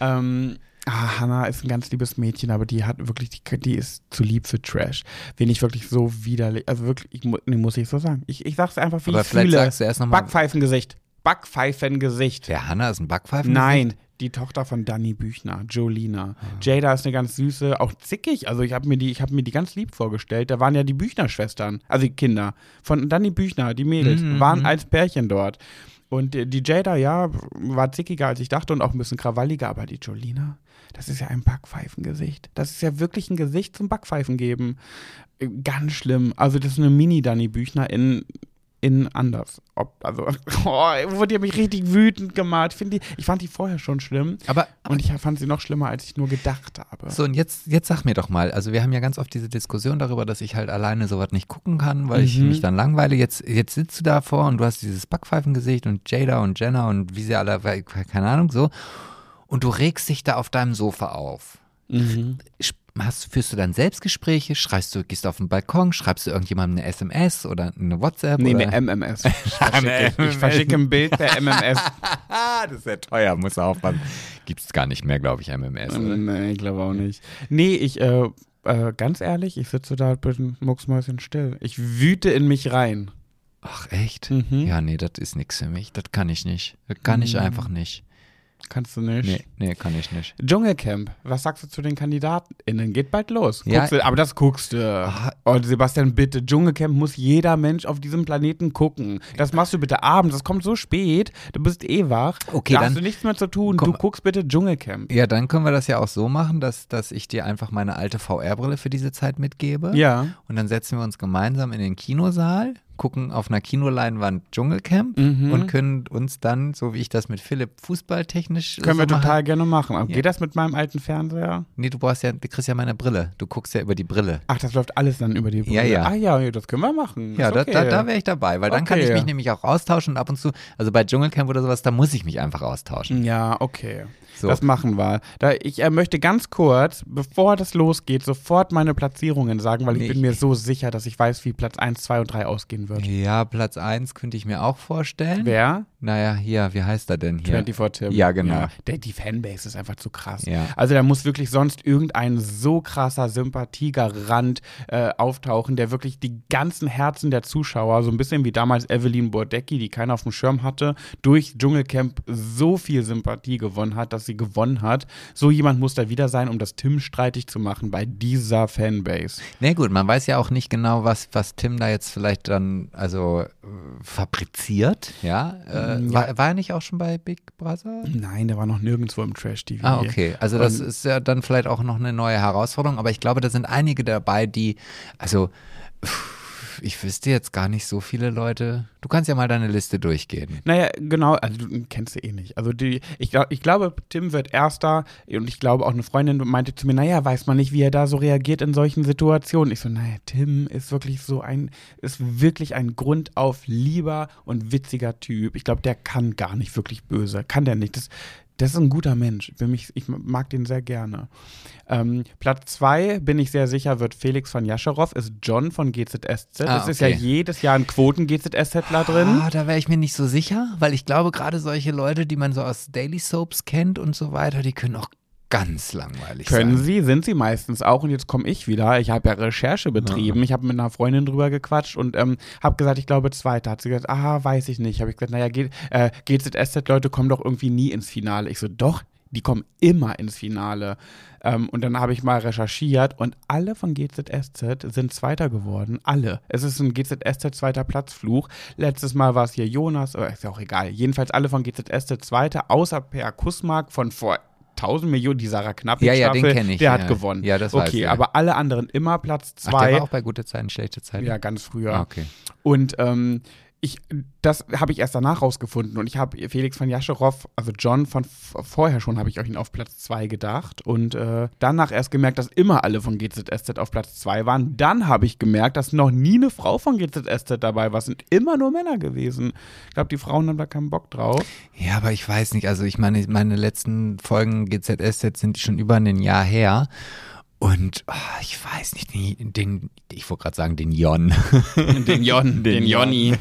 Ähm, ah, Hannah ist ein ganz liebes Mädchen, aber die hat wirklich, die, die ist zu lieb für Trash. Wen ich wirklich so widerlich, also wirklich, ich, nee, muss ich so sagen. Ich, ich sag's einfach, wie Aber ich vielleicht fühle. sagst du erst nochmal, Backpfeifengesicht. Backpfeifengesicht. der Hanna ist ein Backpfeifen? Nein, die Tochter von Danny Büchner, Jolina. Jada ist eine ganz süße, auch zickig. Also ich habe mir die, ich habe mir die ganz lieb vorgestellt. Da waren ja die Büchner-Schwestern, also die Kinder von Danny Büchner, die Mädels, Mhm, waren mhm. als Pärchen dort. Und äh, die Jada, ja, war zickiger als ich dachte und auch ein bisschen krawalliger, aber die Jolina, das ist ja ein Backpfeifengesicht. Das ist ja wirklich ein Gesicht zum Backpfeifen geben. Äh, Ganz schlimm. Also das ist eine Mini-Danny Büchner in in anders. Ob, also, <laughs> oh, wurde ja mich richtig wütend gemacht. Find die, ich fand die vorher schon schlimm Aber, und ich fand sie noch schlimmer, als ich nur gedacht habe. so, und jetzt, jetzt sag mir doch mal, also wir haben ja ganz oft diese Diskussion darüber, dass ich halt alleine sowas nicht gucken kann, weil ich Mhm. mich dann langweile. Jetzt, jetzt sitzt du davor und du hast dieses Backpfeifengesicht und Jada und Jenna und wie sie alle, keine Ahnung, so. Und du regst dich da auf deinem Sofa auf. Mhm. Hast, führst du dann Selbstgespräche? Schreibst du, gehst du auf den Balkon, schreibst du irgendjemandem eine SMS oder eine WhatsApp? Nee, oder? eine MMS. <laughs> Ich verschicke, ich verschicke ein Bild per MMS. <laughs> Das ist ja teuer, muss aufpassen. Gibt es gar nicht mehr, glaube ich, MMS. Oder? nee, ich glaube auch nicht. Nee, ich, äh, äh, ganz ehrlich, ich sitze da bin mucksmäuschen still. Ich wüte in mich rein. Ach, echt? Mhm. Ja, nee, das ist nichts für mich. Das kann ich nicht. Das kann ich Mhm. einfach nicht. Kannst du nicht. Nee, nee, kann ich nicht. Dschungelcamp, was sagst du zu den KandidatenInnen? Geht bald los. Ja. Du, aber das guckst du. Ah. Oh, Sebastian, bitte, Dschungelcamp muss jeder Mensch auf diesem Planeten gucken. Das machst du bitte abends, das kommt so spät, du bist eh wach. Okay, da dann- hast du nichts mehr zu tun. Komm. Du guckst bitte Dschungelcamp. Ja, dann können wir das ja auch so machen, dass, dass ich dir einfach meine alte VR-Brille für diese Zeit mitgebe. Ja. Und dann setzen wir uns gemeinsam in den Kinosaal, gucken auf einer Kinoleinwand Dschungelcamp Mhm. und können uns dann, so wie ich das mit Philipp fußballtechnisch Können so wir mache- total gerne machen. Ja. Geht das mit meinem alten Fernseher? Nee, du brauchst ja, du kriegst ja meine Brille. Du guckst ja über die Brille. Ach, das läuft alles dann über die Brille. Ja, ja. Ah ja, das können wir machen. Ja, Ist da, okay. da, da wäre ich dabei, weil dann kann Okay. ich mich nämlich auch austauschen und ab und zu, also bei Dschungelcamp oder sowas, da muss ich mich einfach austauschen. Ja, okay. So. Das machen wir. Da, ich äh, möchte ganz kurz, bevor das losgeht, sofort meine Platzierungen sagen, weil ich Nee. bin mir so sicher, dass ich weiß, wie Platz 1, 2 und 3 ausgehen wird. Ja, Platz 1 könnte ich mir auch vorstellen. Wer? Naja, hier, wie heißt er denn hier? 24 Tim. Ja, genau. der, die Fanbase ist einfach zu krass. Ja. Also da muss wirklich sonst irgendein so krasser Sympathiegarant äh, auftauchen, der wirklich die ganzen Herzen der Zuschauer, so ein bisschen wie damals Evelyn Bordecki, die keiner auf dem Schirm hatte, durch Dschungelcamp so viel Sympathie gewonnen hat, dass sie gewonnen hat. So jemand muss da wieder sein, um das Tim streitig zu machen bei dieser Fanbase. Na gut, man weiß ja auch nicht genau, was, was Tim da jetzt vielleicht dann, also äh, fabriziert, ja. Äh, Ja. War, war er nicht auch schon bei Big Brother? Nein, der war noch nirgendwo im Trash-TV. Ah, okay. Also das Und- ist ja dann vielleicht auch noch eine neue Herausforderung, aber ich glaube, da sind einige dabei, die, also pff, ich wüsste jetzt gar nicht so viele Leute. Du kannst ja mal deine Liste durchgehen. Naja, genau, also du kennst sie eh nicht. Also die, ich, glaub, ich glaube, Tim wird Erster und ich glaube auch eine Freundin meinte zu mir, naja, weiß man nicht, wie er da so reagiert in solchen Situationen. Ich so, naja, Tim ist wirklich so ein, ist wirklich ein grundauf lieber und witziger Typ. Ich glaube, der kann gar nicht wirklich böse. Kann der nicht. Das, das ist ein guter Mensch. Für mich, ich mag den sehr gerne. Ähm, Platz zwei, bin ich sehr sicher, wird Felix von Jascherow, ist John von GZSZ. Ah, das ist ja jedes Jahr ein Quoten-GZSZler drin. Ah, da wäre ich mir nicht so sicher, weil ich glaube, gerade solche Leute, die man so aus Daily Soaps kennt und so weiter, die können auch ganz langweilig Können sein. sie, sind sie meistens auch. Und jetzt komme ich wieder. Ich habe ja Recherche betrieben. Ich habe mit einer Freundin drüber gequatscht und ähm, habe gesagt, ich glaube Zweiter. Hat sie gesagt, aha, weiß ich nicht. Habe ich gesagt, naja, G äh, GZSZ-Leute kommen doch irgendwie nie ins Finale. Ich so, doch, die kommen immer ins Finale. Ähm, und dann habe ich mal recherchiert und alle von GZSZ sind Zweiter geworden. Alle. Es ist ein GZSZ zweiter Platzfluch. Letztes Mal war es hier Jonas, aber ist ja auch egal. Jedenfalls alle von GZSZ Zweiter, außer Per Kussmark von vor 1000 Millionen, die Sarah Knappig Ja, ja, den Staffel, kenn ich, der ja. hat gewonnen. Ja, das weiß Okay, ich. aber alle anderen immer Platz Ach, der zwei. war auch bei gute Zeiten, schlechte Zeiten. ja, ganz früher. Ah, okay. Und ähm, ich, das habe ich erst danach rausgefunden und ich habe Felix von Jascherow, also John von vorher schon, habe ich euch ihn auf Platz 2 gedacht und äh, danach erst gemerkt, dass immer alle von GZSZ auf Platz 2 waren. Dann habe ich gemerkt, dass noch nie eine Frau von GZSZ dabei war. Es sind immer nur Männer gewesen. Ich glaube, die Frauen haben da keinen Bock drauf. Ja, aber ich weiß nicht, also ich meine, meine letzten Folgen GZSZ sind schon über ein Jahr her. Und ah, ich weiß nicht, den, den ich wollte gerade sagen, den Jon. <laughs> Den Jon, den Jonny.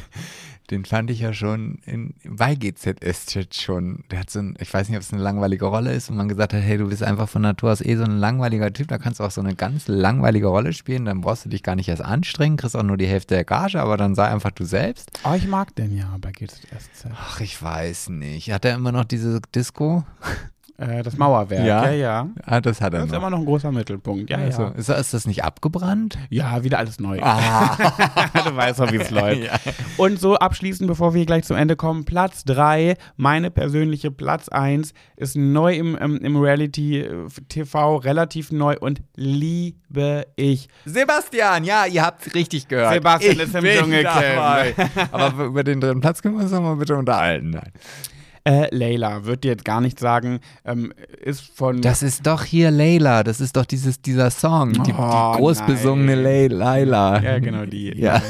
Den fand ich ja schon in, bei GZSZ schon. Der hat so ein, ich weiß nicht, ob es eine langweilige Rolle ist und man gesagt hat, hey, du bist einfach von Natur aus eh so ein langweiliger Typ, da kannst du auch so eine ganz langweilige Rolle spielen, dann brauchst du dich gar nicht erst anstrengen, kriegst auch nur die Hälfte der Gage, aber dann sei einfach du selbst. Oh, ich mag den ja bei GZSZ. Ach, ich weiß nicht. Hat er immer noch diese Disco? Äh, das Mauerwerk, ja, Ja? ja. Ah, das hat er Das ist noch. immer noch ein großer Mittelpunkt. Ja, also, ja. ist, ist das nicht abgebrannt? Ja, wieder alles neu. Ah. <laughs> du weißt doch, wie es <laughs> läuft. Ja. Und so abschließend, bevor wir gleich zum Ende kommen, Platz 3, meine persönliche Platz 1, ist neu im, im, im Reality-TV, relativ neu und liebe ich. Sebastian, ja, ihr habt richtig gehört. Sebastian ich ist im Dschungelcamp. Aber über den dritten Platz können wir uns doch mal bitte unterhalten. Nein. Äh, Layla, wird dir jetzt gar nicht sagen, ähm, ist von. Das ist doch hier Layla, das ist doch dieses, dieser Song, die, Oh, die großbesungene. Lay- Layla. ja, genau, die. Ja.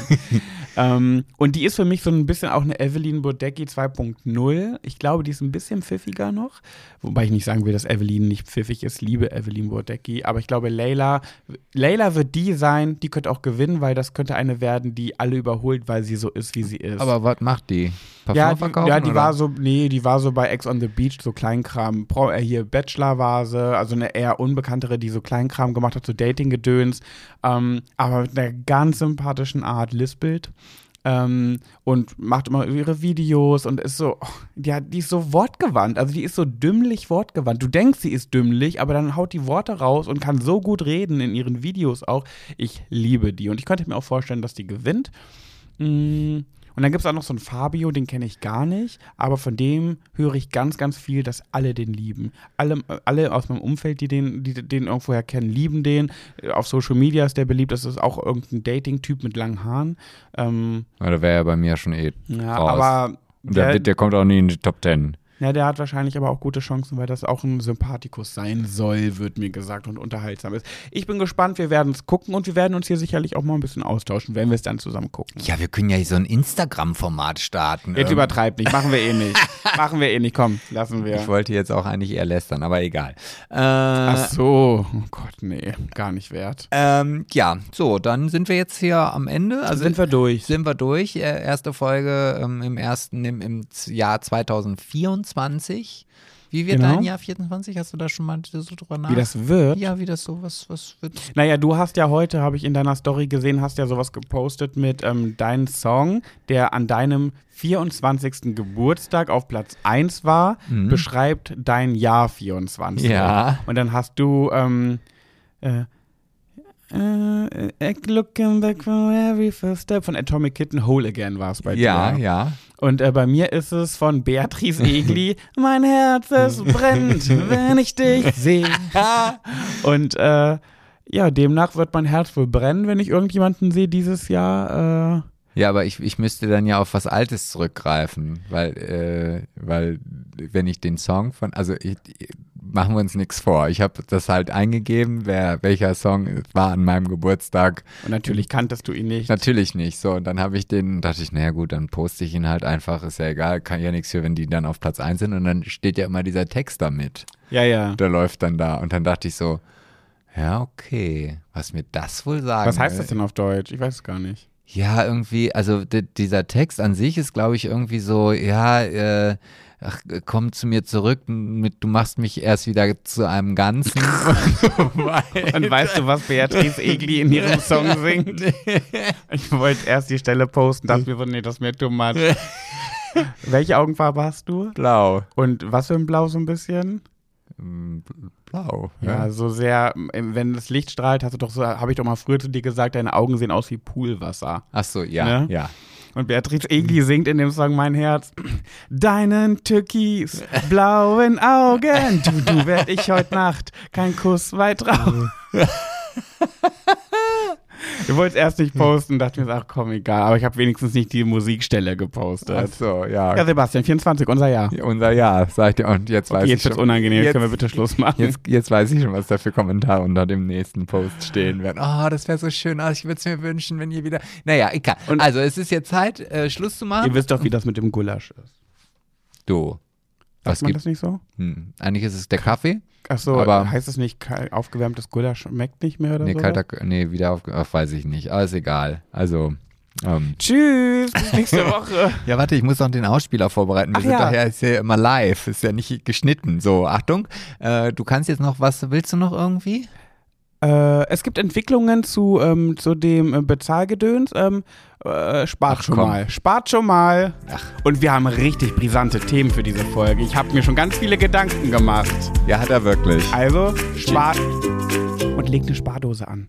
Ähm, und die ist für mich so ein bisschen auch eine Evelyn Bodecki 2.0. Ich glaube, die ist ein bisschen pfiffiger noch. Wobei ich nicht sagen will, dass Evelyn nicht pfiffig ist. Liebe Evelyn Bodecki. Aber ich glaube, Layla, Layla wird die sein, die könnte auch gewinnen, weil das könnte eine werden, die alle überholt, weil sie so ist, wie sie ist. Aber was macht die? Parfum ja, die, verkaufen? ja, die oder? war so, nee, die war so bei Ex on the Beach, so Kleinkram, Pro, äh, hier Bachelor-Vase, also eine eher unbekanntere, die so Kleinkram gemacht hat, so Dating-Gedöns, ähm, aber mit einer ganz sympathischen Art lispelt. Ähm, und macht immer ihre Videos und ist so, oh, ja, die ist so wortgewandt, also die ist so dümmlich wortgewandt. Du denkst, sie ist dümmlich, aber dann haut die Worte raus und kann so gut reden in ihren Videos auch. Ich liebe die und ich könnte mir auch vorstellen, dass die gewinnt. Mm, Und dann gibt es auch noch so einen Fabio, den kenne ich gar nicht, aber von dem höre ich ganz, ganz viel, dass alle den lieben. Alle, alle aus meinem Umfeld, die den, die den irgendwoher kennen, lieben den. Auf Social Media ist der beliebt, das ist auch irgendein Dating-Typ mit langen Haaren. Ähm, Ja, da wäre ja bei mir schon eh ja, raus. aber Und der, der, der kommt auch nie in die Top Ten. Ja, der hat wahrscheinlich aber auch gute Chancen, weil das auch ein Sympathikus sein soll, wird mir gesagt, und unterhaltsam ist. Ich bin gespannt, wir werden es gucken und wir werden uns hier sicherlich auch mal ein bisschen austauschen, wenn wir es dann zusammen gucken. Ja, wir können ja so ein Instagram-Format starten. Jetzt Ähm, übertreib nicht, machen wir eh nicht. <laughs> machen wir eh nicht, komm, lassen wir. Ich wollte jetzt auch eigentlich eher lästern, aber egal. Äh, Ach so, oh Gott, nee, gar nicht wert. ähm, ja, so, dann sind wir jetzt hier am Ende. Also sind wir durch. sind wir durch. Äh, erste Folge ähm, im ersten, im, im Jahr 2024. Wie wird Genau. dein Jahr 24? Hast du da schon mal so drüber nach? Wie das wird? Ja, wie das so, was, was wird. Naja, du hast ja heute, habe ich in deiner Story gesehen, hast ja sowas gepostet mit ähm, deinem Song, der an deinem 24. Geburtstag auf Platz 1 war, Mhm. beschreibt dein Jahr 24. Ja. Und dann hast du, ähm, äh, äh, looking back from every first step von Atomic Kitten, Whole Again war es bei Ja, dir. ja. Und äh, bei mir ist es von Beatrice Egli, <laughs> mein Herz, es brennt, wenn ich dich <laughs> sehe. <laughs> Und äh, ja, demnach wird mein Herz wohl brennen, wenn ich irgendjemanden sehe dieses Jahr. Äh, Ja, aber ich, ich müsste dann ja auf was Altes zurückgreifen, weil, äh, weil wenn ich den Song von, also ich, machen wir uns nichts vor. Ich habe das halt eingegeben, wer, welcher Song war an meinem Geburtstag. und natürlich kanntest du ihn nicht. Natürlich nicht. So, und dann habe ich den, dachte ich, naja gut, dann poste ich ihn halt einfach, ist ja egal, kann ja nichts für, wenn die dann auf Platz 1 sind und dann steht ja immer dieser Text da mit. Ja, ja. Der läuft dann da. Und dann dachte ich so, ja, okay, was mir das wohl sagen Was heißt will. das denn auf Deutsch? Ich weiß es gar nicht. Ja, irgendwie, also di- dieser Text an sich ist, glaube ich, irgendwie so, ja, äh, ach, komm zu mir zurück, mit, du machst mich erst wieder zu einem Ganzen. <laughs> Und weißt du, was Beatrice Egli in ihrem Song <laughs> singt? Ich wollte erst die Stelle posten, dachte mir, nee, das ist mir too much. <laughs> Welche Augenfarbe hast du? Blau. Und was für ein Blau so ein bisschen? Mm, Blau. Ja, so sehr, ähm, wenn das Licht strahlt, hast du doch so, habe ich doch mal früher zu dir gesagt, deine Augen sehen aus wie Poolwasser. Ach so, ja, Ne? ja. Und Beatrice Egli singt in dem Song Mein Herz, deinen türkis blauen Augen, du, du werd ich heute Nacht kein Kuss weit raus. <laughs> Du wolltest erst nicht posten, dachte mir, ach komm, egal, aber ich habe wenigstens nicht die Musikstelle gepostet. Ach so, ja. Ja, Sebastian, 24, unser Jahr. Ja, Unser Jahr, sag ich dir. Und jetzt weiß Okay, ich jetzt wird's schon. unangenehm, jetzt jetzt- können wir bitte Schluss machen. Jetzt, jetzt weiß ich schon, was da für Kommentare unter dem nächsten Post stehen werden. Oh, das wäre so schön. Ah, ich würde es mir wünschen, wenn ihr wieder. Naja, egal. Und- also, es ist jetzt Zeit, äh, Schluss zu machen. Ihr wisst doch, wie das mit dem Gulasch ist. Du. Was Sagt man gibt das nicht so? hm. Eigentlich ist es der Kaffee. Achso, Aber- heißt es nicht, aufgewärmtes Gulasch schmeckt nicht mehr oder Nee, so? kalter, nee, wieder auf, ach, weiß ich nicht. Aber ist egal. Also, ähm. Tschüss, bis nächste <laughs> Woche. Ja, warte, ich muss noch den Ausspieler vorbereiten. Wir Ach sind ja. ja, ist ja immer live, ist ja nicht geschnitten. So, Achtung, äh, du kannst jetzt noch was, willst du noch irgendwie? Äh, es gibt Entwicklungen zu, ähm, zu dem äh, Bezahlgedöns. Ähm, äh, spart Ach, schon komm. mal. Spart schon mal. Ach. Und wir haben richtig brisante Themen für diese Folge. Ich habe mir schon ganz viele Gedanken gemacht. Ja, hat er wirklich. Also, spart und legt eine Spardose an.